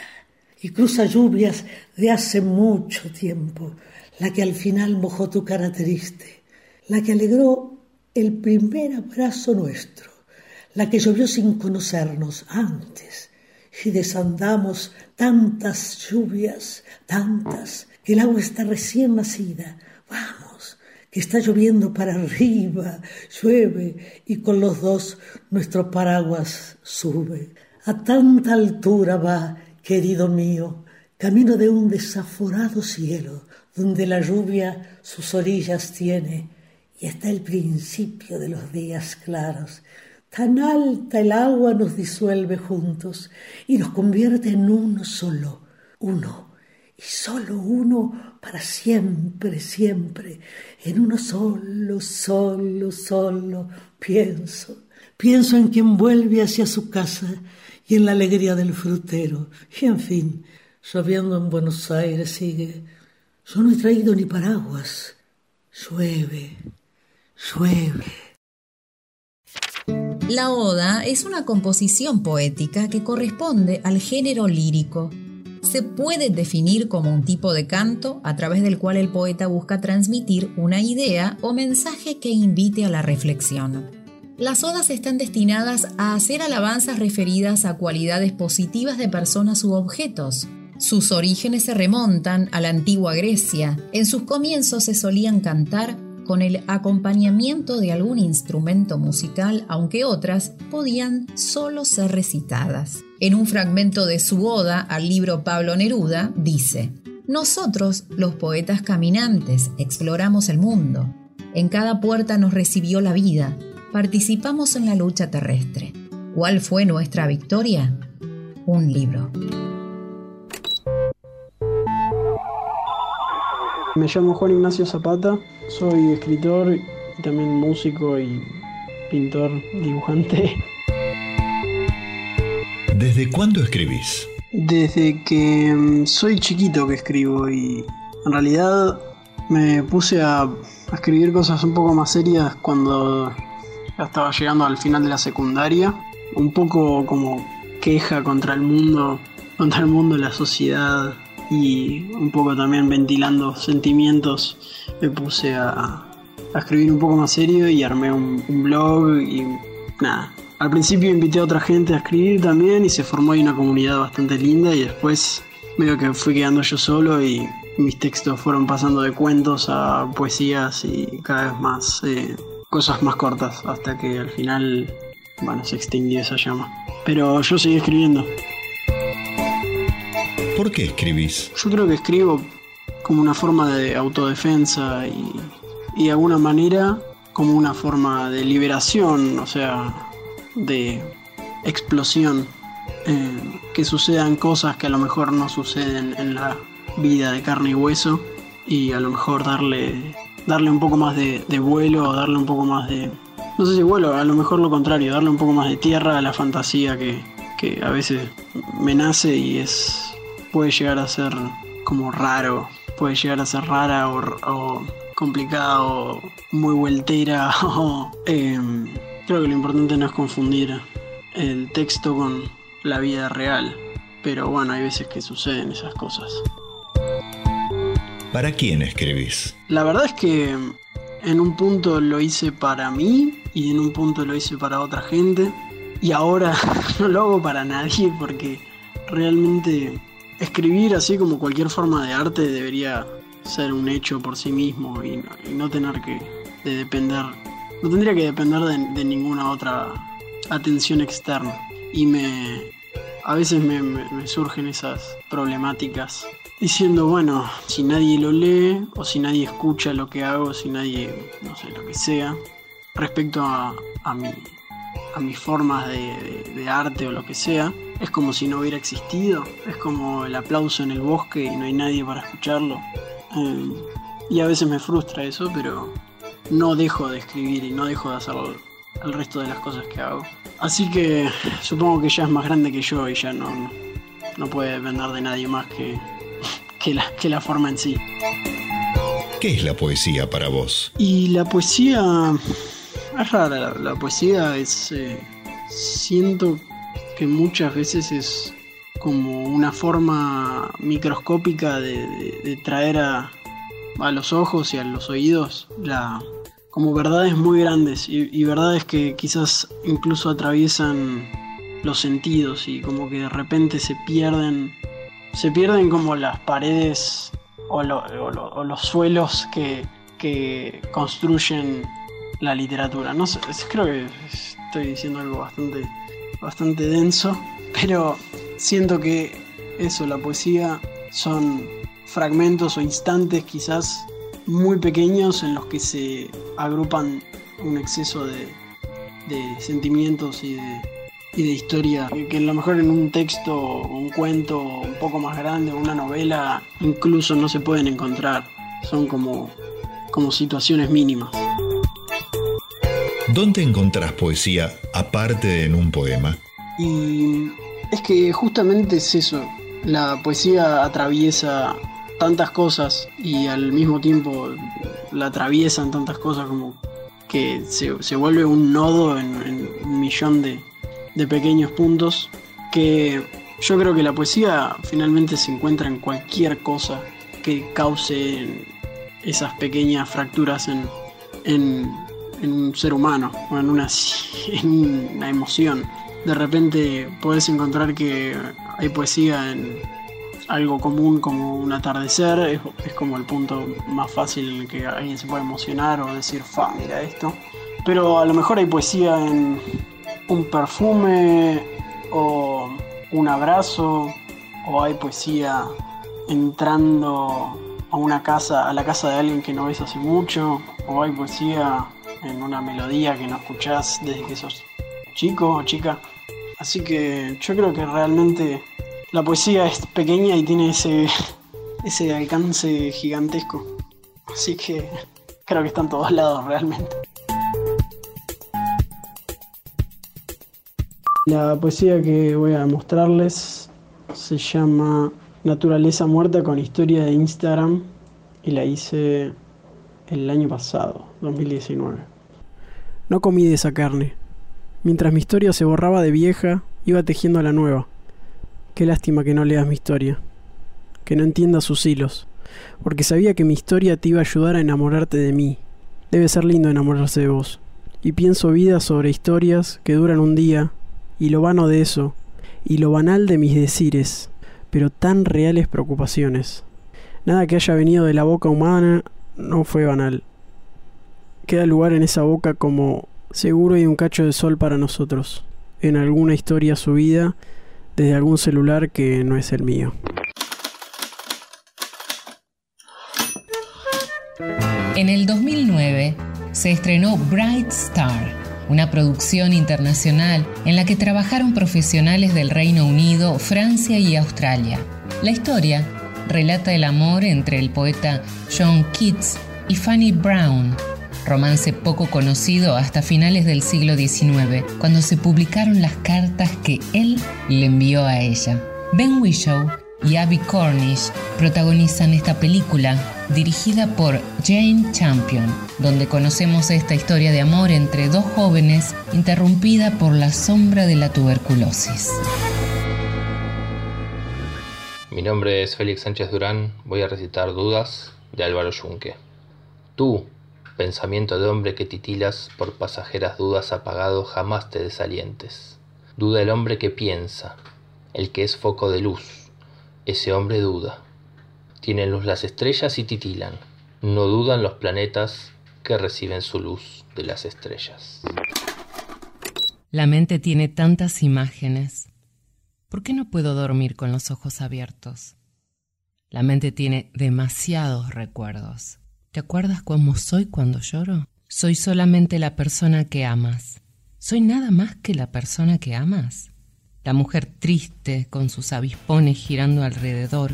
Speaker 25: y cruza lluvias de hace mucho tiempo, la que al final mojó tu cara triste, la que alegró el primer abrazo nuestro, la que llovió sin conocernos antes, y desandamos tantas lluvias, tantas, el agua está recién nacida. Vamos, que está lloviendo para arriba, llueve, y con los dos nuestro paraguas sube. A tanta altura va, querido mío, camino de un desaforado cielo, donde la lluvia sus orillas tiene, y está el principio de los días claros, Tan alta el agua nos disuelve juntos y nos convierte en uno solo, uno, y solo uno para siempre, siempre, en uno solo, solo, solo, pienso, pienso en quien vuelve hacia su casa y en la alegría del frutero, y en fin, lloviendo en Buenos Aires sigue, yo no he traído ni paraguas, llueve, llueve.
Speaker 10: La oda es una composición poética que corresponde al género lírico. Se puede definir como un tipo de canto a través del cual el poeta busca transmitir una idea o mensaje que invite a la reflexión. Las odas están destinadas a hacer alabanzas referidas a cualidades positivas de personas u objetos. Sus orígenes se remontan a la antigua Grecia. En sus comienzos se solían cantar con el acompañamiento de algún instrumento musical, aunque otras podían solo ser recitadas. En un fragmento de su oda al libro Pablo Neruda dice, Nosotros, los poetas caminantes, exploramos el mundo. En cada puerta nos recibió la vida. Participamos en la lucha terrestre. ¿Cuál fue nuestra victoria? Un libro.
Speaker 26: Me llamo Juan Ignacio Zapata, soy escritor también músico y pintor, dibujante.
Speaker 6: ¿Desde cuándo escribís?
Speaker 26: Desde que mm, soy chiquito que escribo y en realidad me puse a, a escribir cosas un poco más serias cuando ya estaba llegando al final de la secundaria. Un poco como queja contra el mundo, [laughs] contra el mundo, la sociedad y un poco también ventilando sentimientos me puse a, a escribir un poco más serio y armé un, un blog y nada. Al principio invité a otra gente a escribir también y se formó ahí una comunidad bastante linda y después medio que fui quedando yo solo y mis textos fueron pasando de cuentos a poesías y cada vez más eh, cosas más cortas hasta que al final, bueno, se extinguió esa llama. Pero yo seguí escribiendo.
Speaker 6: ¿Por qué escribís?
Speaker 26: Yo creo que escribo como una forma de autodefensa y, y de alguna manera como una forma de liberación, o sea, de explosión. eh, que sucedan cosas que a lo mejor no suceden en la vida de carne y hueso y a lo mejor darle, darle un poco más de, de vuelo, darle un poco más de... No sé si vuelo, a lo mejor lo contrario, darle un poco más de tierra a la fantasía que, que a veces me nace y es puede llegar a ser como raro, puede llegar a ser rara o, complicada o muy vueltera. [laughs] o, em, creo que lo importante no es confundir el texto con la vida real, pero bueno, hay veces que suceden esas cosas.
Speaker 6: ¿Para quién escribís?
Speaker 26: La verdad es que en un punto lo hice para mí y en un punto lo hice para otra gente y ahora [laughs] no lo hago para nadie porque realmente escribir así como cualquier forma de arte debería ser un hecho por sí mismo y no, y no tener que de depender, no tendría que depender de, de ninguna otra atención externa. Y me, a veces me, surgen esas problemáticas diciendo, bueno, si nadie lo lee o si nadie escucha lo que hago, si nadie, no sé, lo que sea, respecto a, a, mi, a mis formas de, de- de arte o lo que sea, es como si no hubiera existido, es como el aplauso en el bosque y no hay nadie para escucharlo. Eh, y a veces me frustra eso, pero no dejo de escribir y no dejo de hacer el resto de las cosas que hago. Así que supongo que ya es más grande que yo y ya no, no, no puede depender de nadie más que, que, la, que la forma en sí.
Speaker 6: ¿Qué es la poesía para vos?
Speaker 26: Y la poesía es rara, la, la poesía es... eh, siento que muchas veces es como una forma microscópica de, de- de traer a, a los ojos y a los oídos la, como verdades muy grandes y, verdades que quizás incluso atraviesan los sentidos y como que de repente se pierden se pierden como las paredes o, lo- los suelos que, que construyen la literatura. No sé, creo que estoy diciendo algo bastante, bastante denso, pero siento que eso, la poesía, son fragmentos o instantes quizás muy pequeños en los que se agrupan un exceso de, de sentimientos y de, y de historia que a lo mejor en un texto, un cuento un poco más grande, una novela, incluso no se pueden encontrar. Son como, como situaciones mínimas.
Speaker 6: ¿Dónde encontrás poesía aparte de en un poema?
Speaker 26: Y es que justamente es eso, la poesía atraviesa tantas cosas y al mismo tiempo la atraviesan tantas cosas como que se, se vuelve un nodo en, un millón de, de pequeños puntos que yo creo que la poesía finalmente se encuentra en cualquier cosa que cause esas pequeñas fracturas en, en, en un ser humano o en una, [laughs] en una emoción. De repente podés encontrar que hay poesía en algo común como un atardecer, es, es como el punto más fácil en el que alguien se puede emocionar o decir, fa, mira esto. Pero a lo mejor hay poesía en un perfume o un abrazo o hay poesía entrando a una casa, a la casa de alguien que no ves hace mucho, o hay poesía en una melodía que no escuchás desde que sos chico o chica. Así que yo creo que realmente la poesía es pequeña y tiene ese, ese alcance gigantesco. Así que creo que está en todos lados realmente. La poesía que voy a mostrarles se llama Naturaleza Muerta con historia de Instagram y la hice el año pasado, 2019. No comí de esa carne. Mientras mi historia se borraba de vieja, iba tejiendo la nueva. Qué lástima que no leas mi historia, que no entiendas sus hilos, porque sabía que mi historia te iba a ayudar a enamorarte de mí. Debe ser lindo enamorarse de vos. Y pienso vidas sobre historias que duran un día, y lo vano de eso, y lo banal de mis decires, pero tan reales preocupaciones. Nada que haya venido de la boca humana no fue banal. Queda lugar en esa boca como seguro y un cacho de sol para nosotros, en alguna historia subida desde algún celular que no es el mío.
Speaker 4: En el 2009 se estrenó Bright Star, una producción internacional en la que trabajaron profesionales del Reino Unido, Francia y Australia. La historia relata el amor entre el poeta John Keats y Fanny Brown, romance poco conocido hasta finales del siglo XIX, cuando se publicaron las cartas que él le envió a ella. Ben Whishaw y Abby Cornish protagonizan esta película dirigida por Jane Champion, donde conocemos esta historia de amor entre dos jóvenes interrumpida por la sombra de la tuberculosis.
Speaker 27: Mi nombre es Félix Sánchez Durán, voy a recitar Dudas de Álvaro Yunque. Tú, pensamiento de hombre que titilas por pasajeras dudas apagado, jamás te desalientes. Duda el hombre que piensa, el que es foco de luz, ese hombre duda. Tienen luz las estrellas y titilan, no dudan los planetas que reciben su luz de las estrellas.
Speaker 4: La mente tiene tantas imágenes. ¿Por qué no puedo dormir con los ojos abiertos? La mente tiene demasiados recuerdos. ¿Te acuerdas cómo soy cuando lloro? Soy solamente la persona que amas. ¿Soy nada más que la persona que amas? La mujer triste con sus avispones girando alrededor.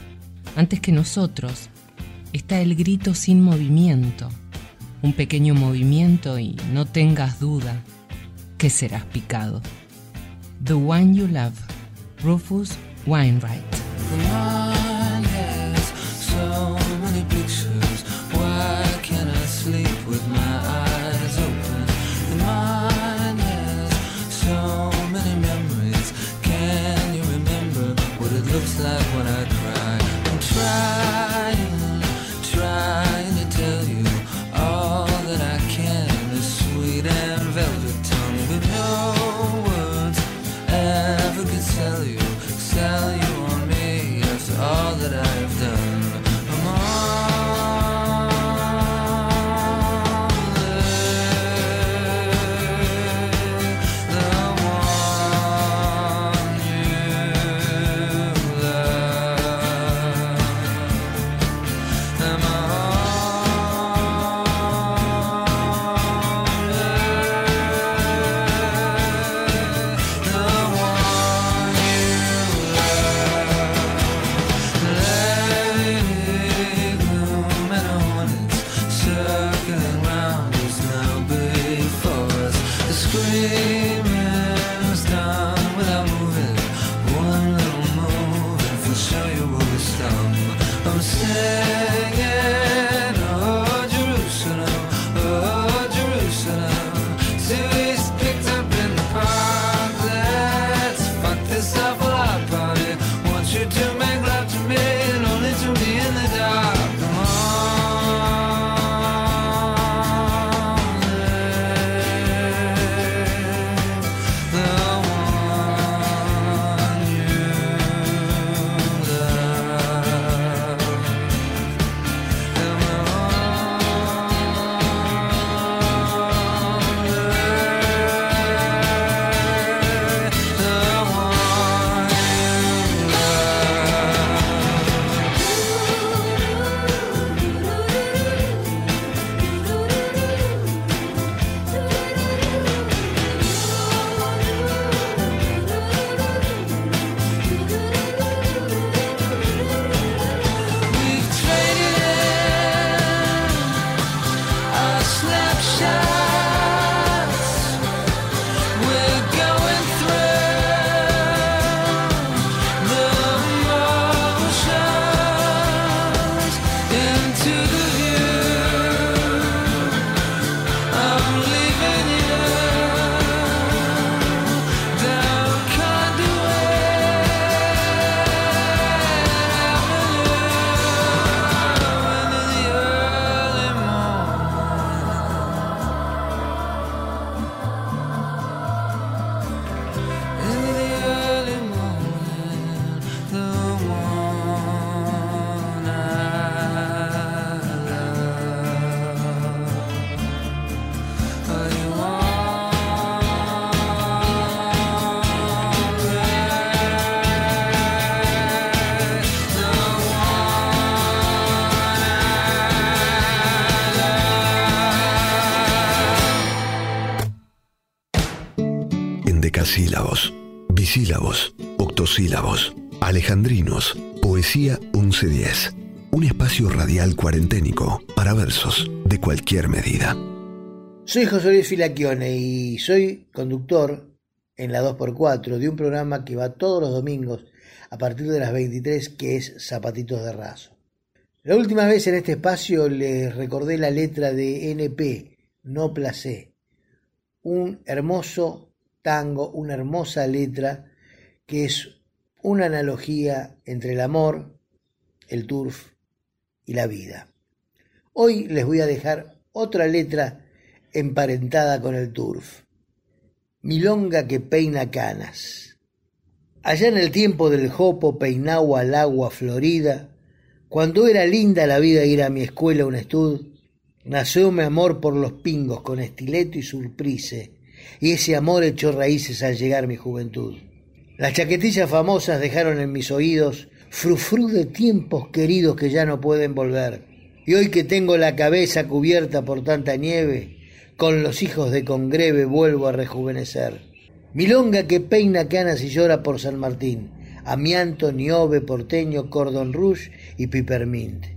Speaker 4: Antes que nosotros está el grito sin movimiento. Un pequeño movimiento y no tengas duda que serás picado. The One You Love, Rufus Wainwright.
Speaker 2: Poesía 1110. Un espacio radial cuarenténico para versos de cualquier medida.
Speaker 28: Soy José Luis Filaquione y soy conductor en la 2x4 de un programa que va todos los domingos a partir de las 23 que es Zapatitos de Raso. La última vez en este espacio les recordé la letra de NP, No Placé, un hermoso tango, una hermosa letra que es una analogía entre el amor, el turf y la vida. Hoy les voy a dejar otra letra emparentada con el turf. Milonga que peina canas. Allá en el tiempo del jopo peinaba al agua florida, cuando era linda la vida ir a mi escuela un estud, nació mi amor por los pingos con estileto y surprise, y ese amor echó raíces al llegar mi juventud. Las chaquetillas famosas dejaron en mis oídos frufru de tiempos queridos que ya no pueden volver. Y hoy que tengo la cabeza cubierta por tanta nieve, con los hijos de congreve vuelvo a rejuvenecer. Milonga que peina canas y llora por San Martín, amianto, niobe, porteño, cordon rouge y pipermint.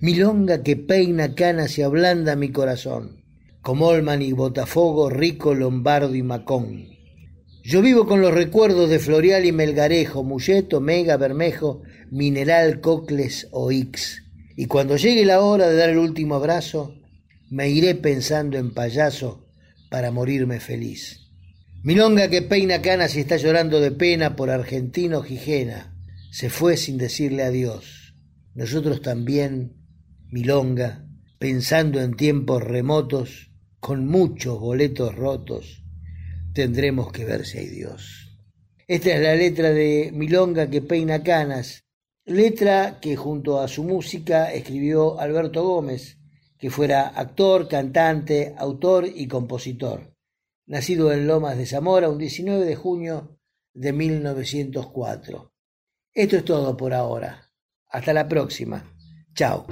Speaker 28: Milonga que peina canas y ablanda mi corazón, como Olman y Botafogo, Rico, Lombardo y Macón. Yo vivo con los recuerdos de Florial y Melgarejo, Mulleto, Mega, Bermejo, Mineral, Cocles o Ix. Y cuando llegue la hora de dar el último abrazo, me iré pensando en payaso para morirme feliz. Milonga que peina canas y está llorando de pena por Argentino Gijena, se fue sin decirle adiós. Nosotros también, Milonga, pensando en tiempos remotos, con muchos boletos rotos, tendremos que ver si hay Dios. Esta es la letra de Milonga que peina canas, letra que junto a su música escribió Alberto Gómez, que fuera actor, cantante, autor y compositor nacido en Lomas de Zamora un 19 de junio de 1904. Esto es todo por ahora. Hasta la próxima. Chao.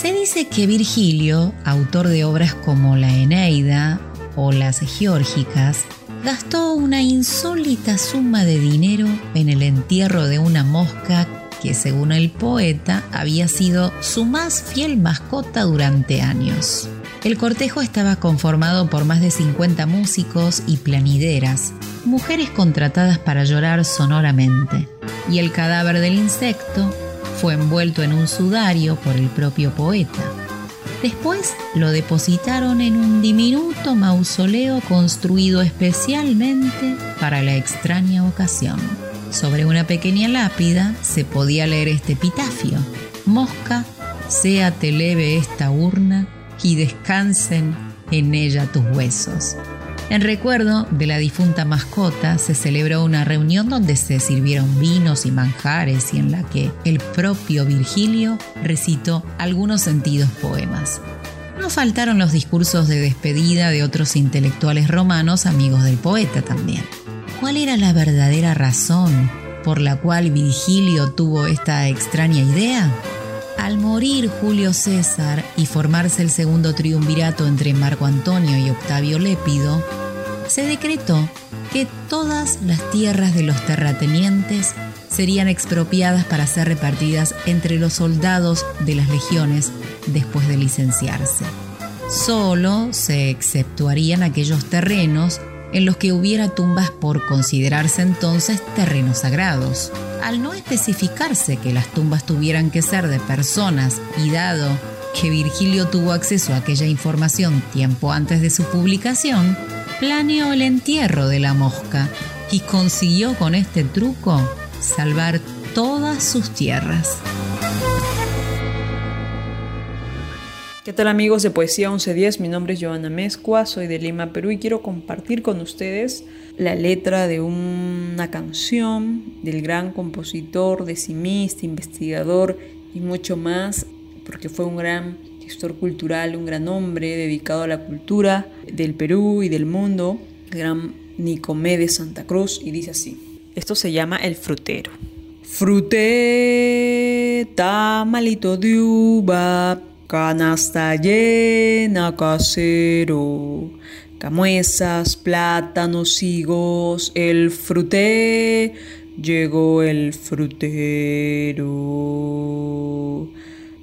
Speaker 10: Se dice que Virgilio, autor de obras como La Eneida o Las Geórgicas, gastó una insólita suma de dinero en el entierro de una mosca que según el poeta había sido su más fiel mascota durante años. El cortejo estaba conformado por más de 50 músicos y planideras, mujeres contratadas para llorar sonoramente, y el cadáver del insecto fue envuelto en un sudario por el propio poeta. Después lo depositaron en un diminuto mausoleo construido especialmente para la extraña ocasión. Sobre una pequeña lápida se podía leer este epitafio. Mosca, séate leve esta urna y descansen en ella tus huesos. En recuerdo de la difunta mascota se celebró una reunión donde se sirvieron vinos y manjares y en la que el propio Virgilio recitó algunos sentidos poemas. No faltaron los discursos de despedida de otros intelectuales romanos amigos del poeta también. ¿Cuál era la verdadera razón por la cual Virgilio tuvo esta extraña idea? Al morir Julio César y formarse el segundo triunvirato entre Marco Antonio y Octavio Lépido, se decretó que todas las tierras de los terratenientes serían expropiadas para ser repartidas entre los soldados de las legiones después de licenciarse. Solo se exceptuarían aquellos terrenos en los que hubiera tumbas por considerarse entonces terrenos sagrados. Al no especificarse que las tumbas tuvieran que ser de personas y dado que Virgilio tuvo acceso a aquella información tiempo antes de su publicación, planeó el entierro de la mosca y consiguió con este truco salvar todas sus tierras.
Speaker 29: ¿Qué tal amigos de Poesía 1110? Mi nombre es Joana Mezcua, soy de Lima, Perú y quiero compartir con ustedes la letra de una canción del gran compositor, decimista, investigador y mucho más, porque fue un gran gestor cultural, un gran hombre dedicado a la cultura del Perú y del mundo, el gran Nicomé de Santa Cruz, y dice así. Esto se llama El Frutero. Fruté, tamalito de uva, Canasta llena casero, camuesas, plátanos, higos, el fruté, llegó el frutero.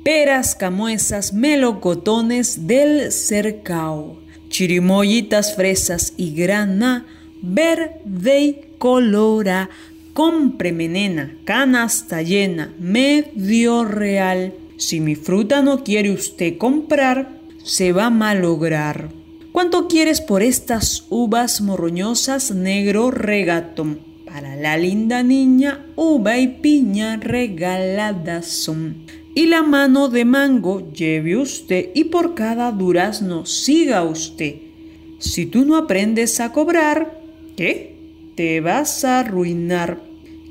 Speaker 29: Peras, camuesas, melocotones del cercao, chirimoyitas, fresas y grana, verde y colora, compre menena, canasta llena, medio real. Si mi fruta no quiere usted comprar, se va a malograr. ¿Cuánto quieres por estas uvas morroñosas, negro regatón? Para la linda niña, uva y piña regaladas son. Y la mano de mango lleve usted y por cada durazno siga usted. Si tú no aprendes a cobrar, ¿qué? Te vas a arruinar.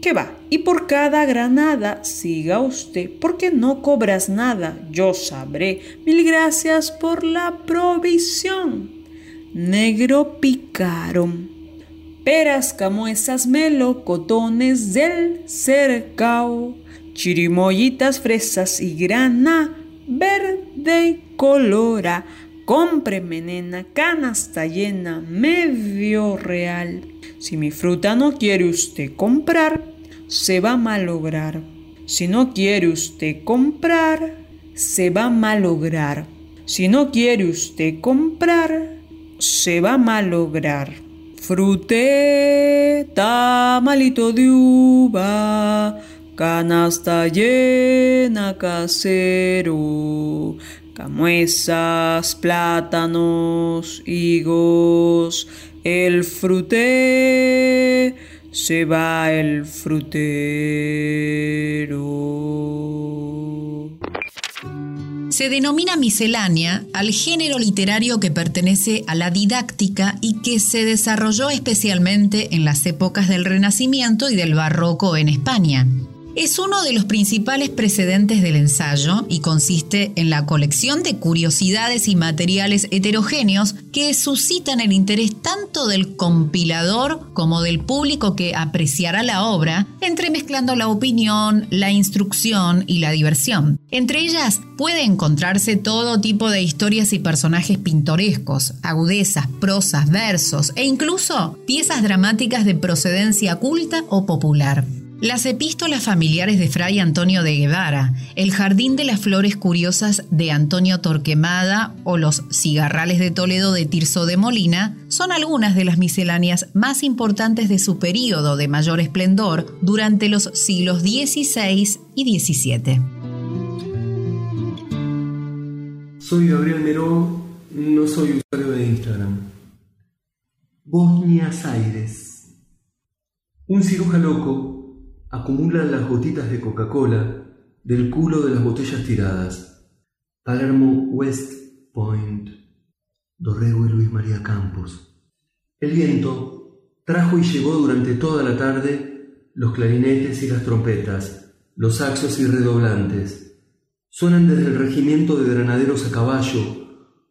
Speaker 29: ¿Qué va? Y por cada granada siga usted, porque no cobras nada, yo sabré. Mil gracias por la provisión. Negro picaron. Peras, camuesas, melocotones del cercao, chirimoyitas, fresas y grana, verde y colora. Cómpreme, nena, canasta llena, medio real. Si mi fruta no quiere usted comprar, se va a malograr. Si no quiere usted comprar, se va a malograr. Si no quiere usted comprar, se va a malograr. Fruté, tamalito de uva, canasta llena casero, camuesas, plátanos, higos, el fruté se va el frutero.
Speaker 10: Se denomina miscelánea al género literario que pertenece a la didáctica y que se desarrolló especialmente en las épocas del Renacimiento y del Barroco en España. Es uno de los principales precedentes del ensayo y consiste en la colección de curiosidades y materiales heterogéneos que suscitan el interés tanto del compilador como del público que apreciará la obra, entremezclando la opinión, la instrucción y la diversión. Entre ellas puede encontrarse todo tipo de historias y personajes pintorescos, agudezas, prosas, versos e incluso piezas dramáticas de procedencia culta o popular. Las epístolas familiares de Fray Antonio de Guevara, El Jardín de las Flores Curiosas de Antonio Torquemada o Los Cigarrales de Toledo de Tirso de Molina son algunas de las misceláneas más importantes de su período de mayor esplendor durante los siglos XVI y XVII.
Speaker 30: Soy Gabriel Meró, no soy usuario de Instagram. Bosnias Aires. Un ciruja loco acumula las gotitas de Coca-Cola del culo de las botellas tiradas. Palermo West Point. Dorrego y Luis María Campos. El viento trajo y llevó durante toda la tarde los clarinetes y las trompetas, los saxos y redoblantes. Suenan desde el regimiento de granaderos a caballo,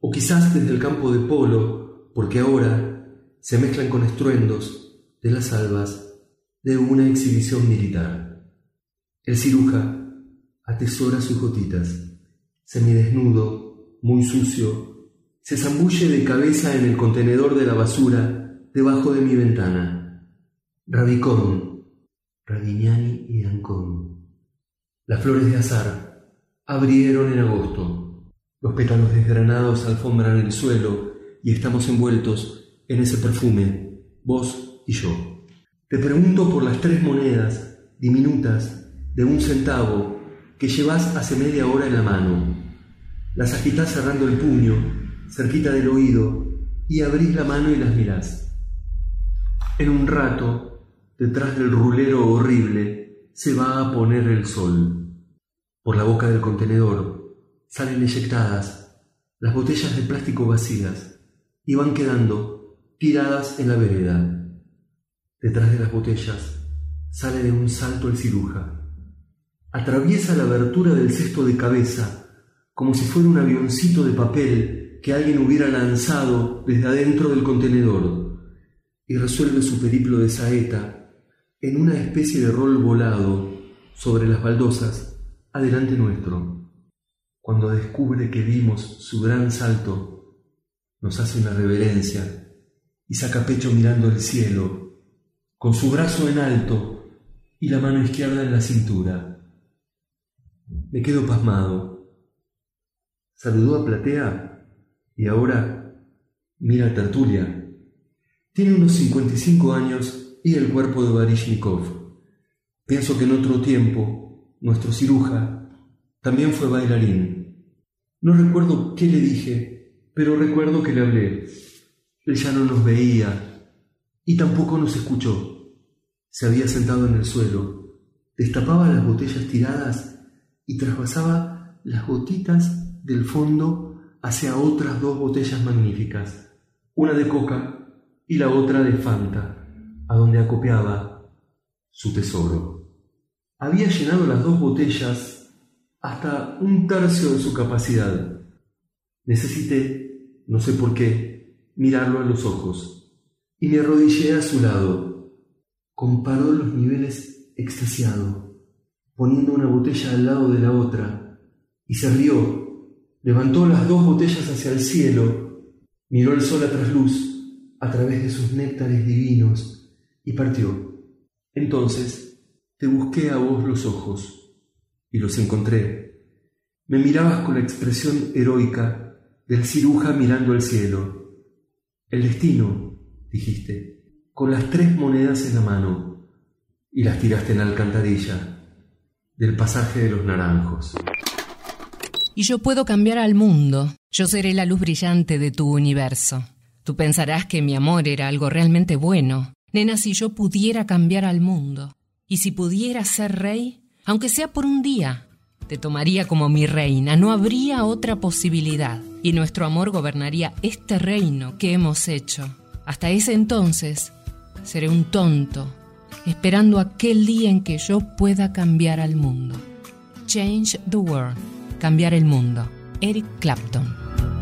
Speaker 30: o quizás desde el campo de polo, porque ahora se mezclan con estruendos de las albas de una exhibición militar. El ciruja atesora sus gotitas, semidesnudo, muy sucio, se zambulle de cabeza en el contenedor de la basura debajo de mi ventana. Rabicón, Radignani y Ancón. Las flores de azar abrieron en agosto. Los pétalos desgranados alfombran el suelo y estamos envueltos en ese perfume, vos y yo. Te pregunto por las tres monedas diminutas de un centavo que llevas hace media hora en la mano. Las agitás cerrando el puño, cerquita del oído, y abrís la mano y las mirás. En un rato, detrás del rulero horrible, se va a poner el sol. Por la boca del contenedor salen eyectadas las botellas de plástico vacías y van quedando tiradas en la vereda. Detrás de las botellas sale de un salto el ciruja. Atraviesa la abertura del cesto de cabeza como si fuera un avioncito de papel que alguien hubiera lanzado desde adentro del contenedor y resuelve su periplo de saeta en una especie de rol volado sobre las baldosas adelante nuestro. Cuando descubre que vimos su gran salto, nos hace una reverencia y saca pecho mirando el cielo, con su brazo en alto y la mano izquierda en la cintura. Me quedo pasmado. Saludó a Platea y ahora mira a Tertulia. Tiene unos 55 años y el cuerpo de Baryshnikov. Pienso que en otro tiempo nuestro ciruja también fue bailarín. No recuerdo qué le dije, pero recuerdo que le hablé. Él ya no nos veía y tampoco nos escuchó. Se había sentado en el suelo, destapaba las botellas tiradas y trasvasaba las gotitas del fondo hacia otras dos botellas magníficas, una de coca y la otra de Fanta, a donde acopiaba su tesoro. Había llenado las dos botellas hasta un tercio de su capacidad. Necesité, no sé por qué, mirarlo a los ojos y me arrodillé a su lado. Comparó los niveles extasiado, poniendo una botella al lado de la otra, y se rió. Levantó las dos botellas hacia el cielo, miró el sol a trasluz a través de sus néctares divinos y partió. Entonces te busqué a vos los ojos y los encontré. Me mirabas con la expresión heroica del ciruja mirando al cielo. El destino, dijiste, con las tres monedas en la mano y las tiraste en la alcantarilla del pasaje de los naranjos.
Speaker 4: Y yo puedo cambiar al mundo. Yo seré la luz brillante de tu universo. Tú pensarás que mi amor era algo realmente bueno. Nena, si yo pudiera cambiar al mundo, y si pudiera ser rey, aunque sea por un día, te tomaría como mi reina. No habría otra posibilidad. Y nuestro amor gobernaría este reino que hemos hecho. Hasta ese entonces, seré un tonto, esperando aquel día en que yo pueda cambiar al mundo. Change the world. Cambiar el mundo. Eric Clapton.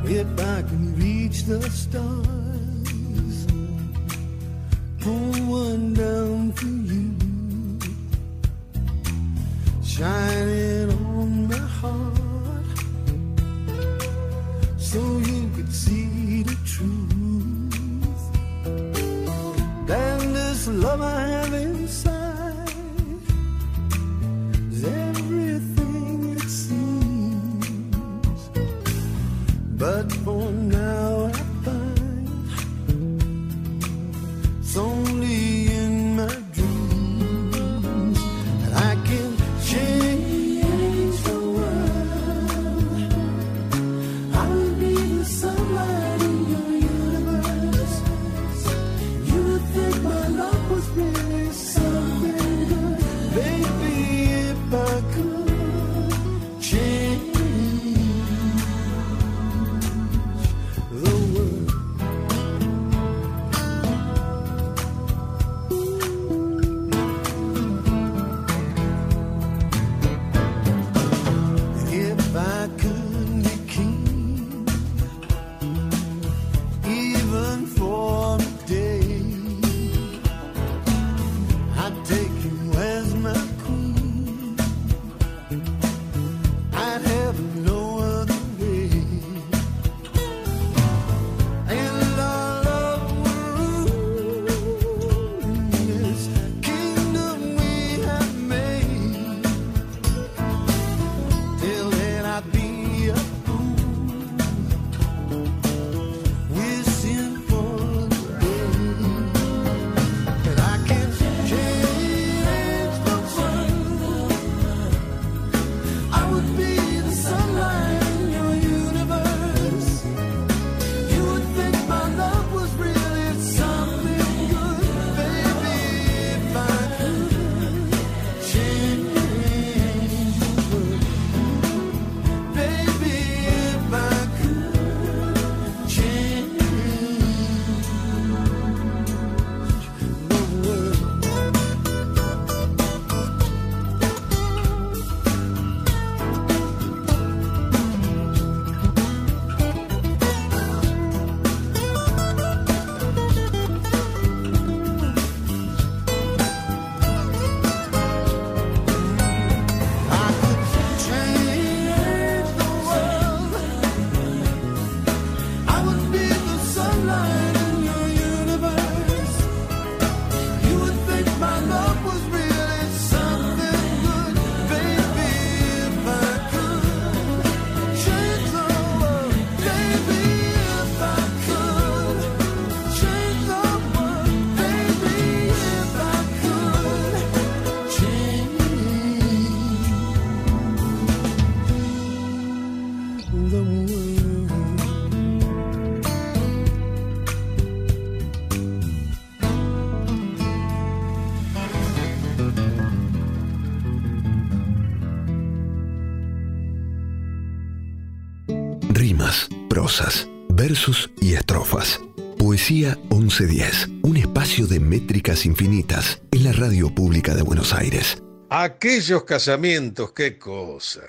Speaker 31: If I can reach the stars, pull one down for you, shining on my heart, so you could see the truth. Then this love I have inside is everything it seems. But for now
Speaker 2: Rimas, prosas, versos y estrofas. Poesía 1110, un espacio de métricas infinitas en la radio pública de Buenos Aires.
Speaker 32: Aquellos casamientos, qué cosa.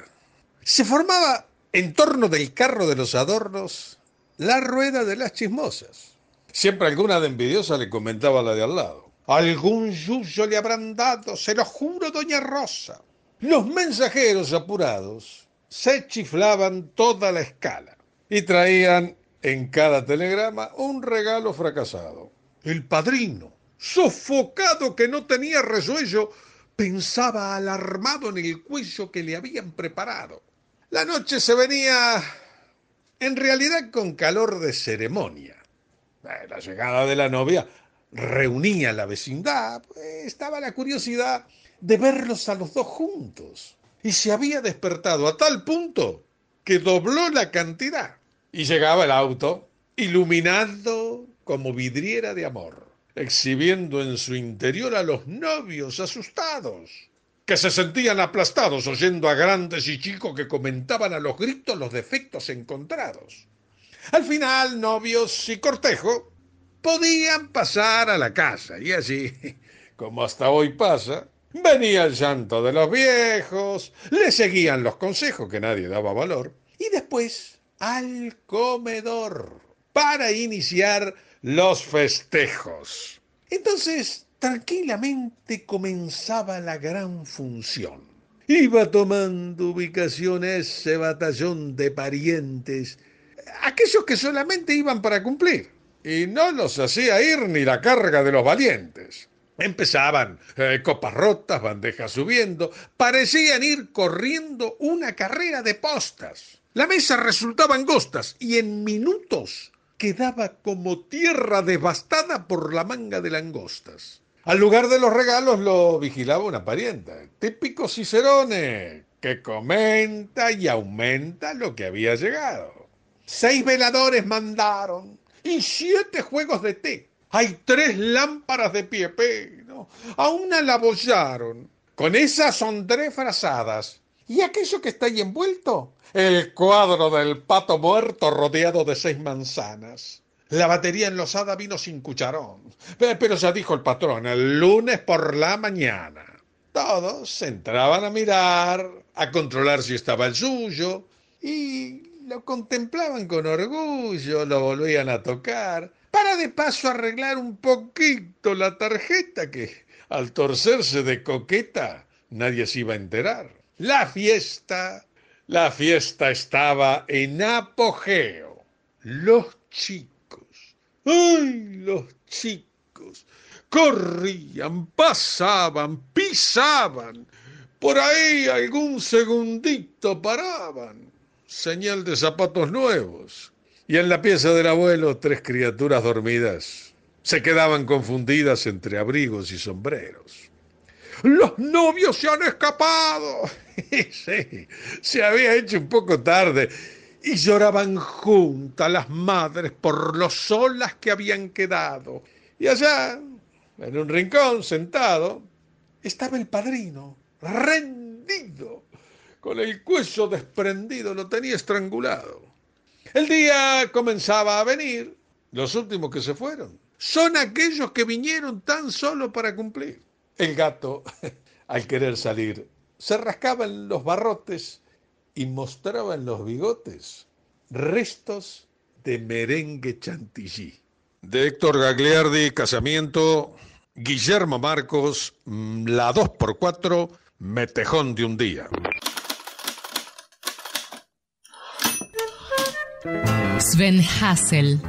Speaker 32: Se formaba en torno del carro de los adornos la rueda de las chismosas. Siempre alguna de envidiosa le comentaba a la de al lado. Algún yuyo le habrán dado, se lo juro, doña Rosa. Los mensajeros apurados se chiflaban toda la escala y traían en cada telegrama un regalo fracasado. El padrino, sofocado que no tenía resuello, pensaba alarmado en el cuello que le habían preparado. La noche se venía en realidad con calor de ceremonia. Eh, La llegada de la novia reunía a la vecindad, pues, estaba la curiosidad de verlos a los dos juntos. Y se había despertado a tal punto que dobló la cantidad. Y llegaba el auto, iluminado como vidriera de amor, exhibiendo en su interior a los novios asustados, que se sentían aplastados oyendo a grandes y chicos que comentaban a los gritos los defectos encontrados. Al final, novios y cortejo podían pasar a la casa y allí, [laughs] como hasta hoy pasa, venía el llanto de los viejos, le seguían los consejos que nadie daba valor y después al comedor para iniciar los festejos. Entonces, tranquilamente comenzaba la gran función. Iba tomando ubicación ese batallón de parientes, aquellos que solamente iban para cumplir, y no los hacía ir ni la carga de los valientes. Empezaban eh, copas rotas, bandejas subiendo, parecían ir corriendo una carrera de postas. La mesa resultaba angostas y en minutos quedaba como tierra devastada por la manga de langostas. Al lugar de los regalos lo vigilaba una parienta, típico Cicerone, que comenta y aumenta lo que había llegado. Seis veladores mandaron y siete juegos de té. Hay tres lámparas de pie ¿no? A una la bollaron. Con esas son tres frazadas. ¿Y aquello que está ahí envuelto? El cuadro del pato muerto rodeado de seis manzanas. La batería enlosada vino sin cucharón. Pe- Pero ya dijo el patrón, el lunes por la mañana. Todos entraban a mirar, a controlar si estaba el suyo, y lo contemplaban con orgullo, lo volvían a tocar, para de paso arreglar un poquito la tarjeta que, al torcerse de coqueta, nadie se iba a enterar. La fiesta, la fiesta estaba en apogeo. Los chicos, ¡ay, los chicos! Corrían, pasaban, pisaban. Por ahí algún segundito paraban. Señal de zapatos nuevos. Y en la pieza del abuelo tres criaturas dormidas se quedaban confundidas entre abrigos y sombreros. Los novios se han escapado. [laughs] sí, se había hecho un poco tarde y lloraban juntas las madres por lo solas que habían quedado. Y allá, en un rincón sentado, estaba el padrino, rendido, con el cuello desprendido, lo tenía estrangulado. El día comenzaba a venir, los últimos que se fueron. Son aquellos que vinieron tan solo para cumplir. El gato, [laughs] al querer salir, se rascaba en los barrotes y mostraba en los bigotes restos de merengue chantilly. De Héctor Gagliardi, Casamiento, Guillermo Marcos, mm, la 2x4, Metejón de un día.
Speaker 4: Sven Hassel,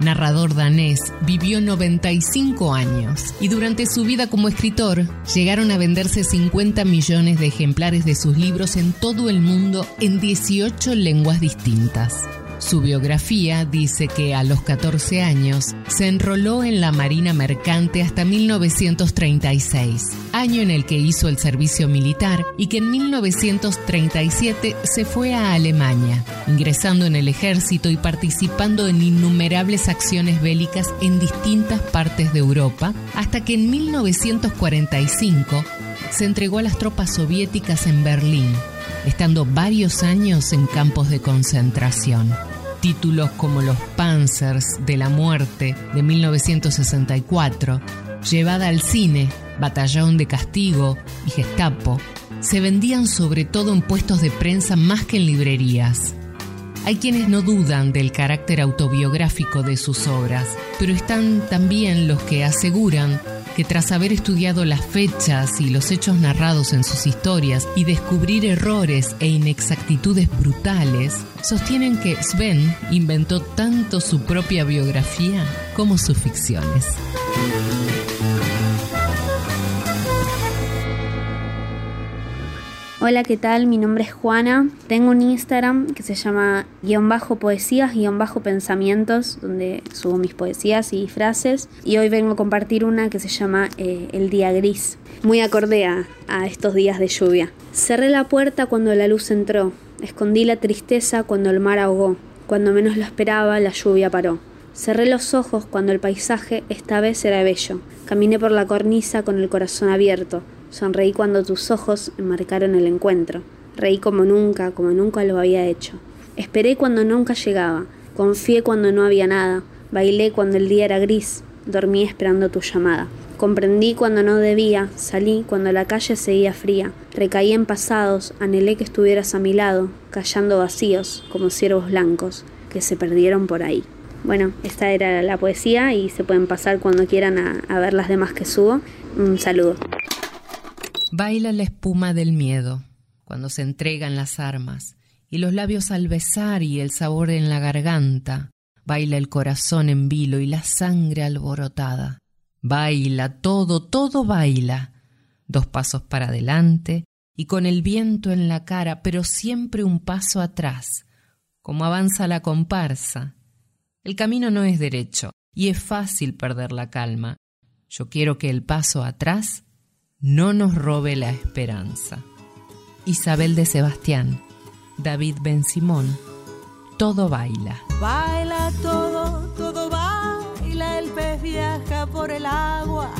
Speaker 4: narrador danés, vivió 95 años y durante su vida como escritor llegaron a venderse 50 millones de ejemplares de sus libros en todo el mundo en 18 lenguas distintas. Su biografía dice que a los 14 años se enroló en la Marina Mercante hasta 1936, año en el que hizo el servicio militar y que en 1937 se fue a Alemania, ingresando en el ejército y participando en innumerables acciones bélicas en distintas partes de Europa, hasta que en 1945 se entregó a las tropas soviéticas en Berlín estando varios años en campos de concentración. Títulos como Los Panzers de la Muerte de 1964, Llevada al cine, Batallón de Castigo y Gestapo, se vendían sobre todo en puestos de prensa más que en librerías. Hay quienes no dudan del carácter autobiográfico de sus obras, pero están también los que aseguran que tras haber estudiado las fechas y los hechos narrados en sus historias y descubrir errores e inexactitudes brutales, sostienen que Sven inventó tanto su propia biografía como sus ficciones.
Speaker 33: Hola, ¿qué tal? Mi nombre es Juana. Tengo un Instagram que se llama guion bajo poesías, guion bajo pensamientos, donde subo mis poesías y frases. Y hoy vengo a compartir una que se llama eh, El día gris, muy acorde a, a estos días de lluvia. Cerré la puerta cuando la luz entró, escondí la tristeza cuando el mar ahogó, cuando menos lo esperaba la lluvia paró. Cerré los ojos cuando el paisaje esta vez era bello. Caminé por la cornisa con el corazón abierto. Sonreí cuando tus ojos enmarcaron el encuentro. Reí como nunca, como nunca lo había hecho. Esperé cuando nunca llegaba. Confié cuando no había nada. Bailé cuando el día era gris. Dormí esperando tu llamada. Comprendí cuando no debía. Salí cuando la calle seguía fría. Recaí en pasados. Anhelé que estuvieras a mi lado, callando vacíos como ciervos blancos que se perdieron por ahí. Bueno, esta era la poesía y se pueden pasar cuando quieran a, a ver las demás que subo. Un saludo.
Speaker 4: Baila la espuma del miedo cuando se entregan las armas y los labios al besar y el sabor en la garganta. Baila el corazón en vilo y la sangre alborotada. Baila todo, todo baila. Dos pasos para adelante y con el viento en la cara, pero siempre un paso atrás, como avanza la comparsa. El camino no es derecho y es fácil perder la calma. Yo quiero que el paso atrás no nos robe la esperanza. Isabel de Sebastián, David Ben Simón, todo baila.
Speaker 34: Baila todo, todo baila, el pez viaja por el agua,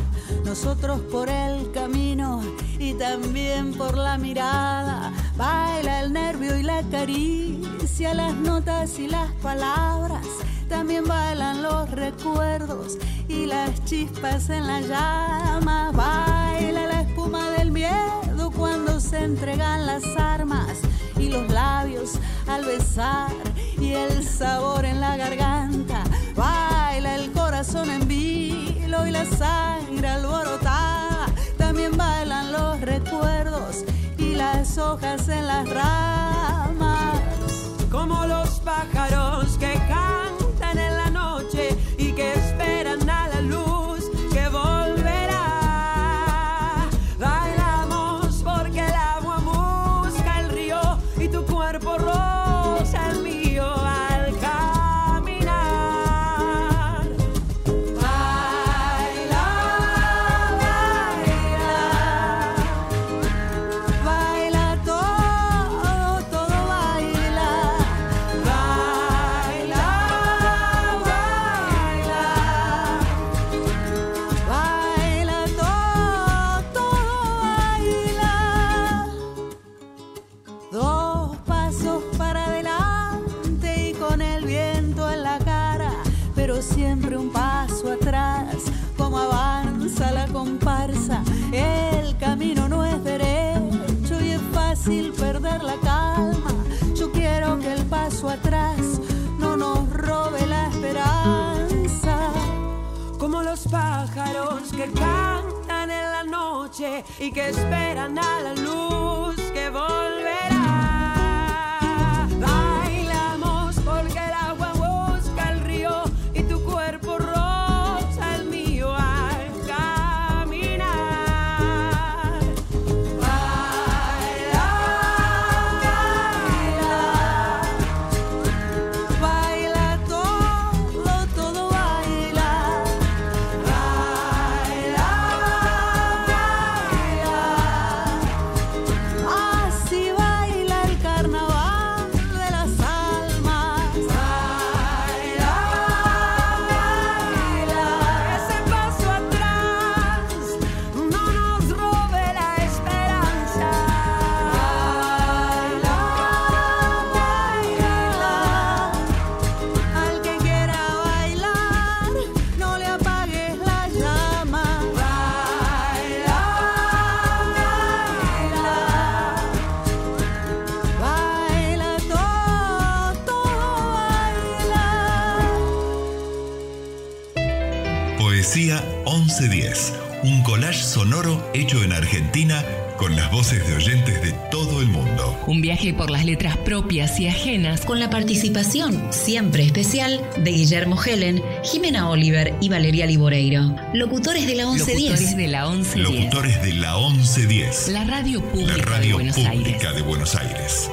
Speaker 34: nosotros por el camino y también por la mirada. Baila el nervio y la caricia, las notas y las palabras. También bailan los recuerdos y las chispas en las llamas. Baila la espuma del miedo cuando se entregan las armas y los labios al besar y el sabor en la garganta. Baila el corazón en vilo y la sangre alborotada. También bailan los recuerdos y las hojas en las ramas.
Speaker 17: Como los pájaros que cantan en la noche y que esperan a la luz
Speaker 6: las voces de oyentes de todo el mundo.
Speaker 4: Un viaje por las letras propias y ajenas
Speaker 10: con la participación siempre especial de Guillermo Helen, Jimena Oliver y Valeria Liboreiro. Locutores de la 1110.
Speaker 4: Locutores de la 1110.
Speaker 6: Locutores de la 1110.
Speaker 4: La radio pública
Speaker 6: La radio
Speaker 4: de Buenos
Speaker 6: pública
Speaker 4: Aires.
Speaker 6: de Buenos Aires.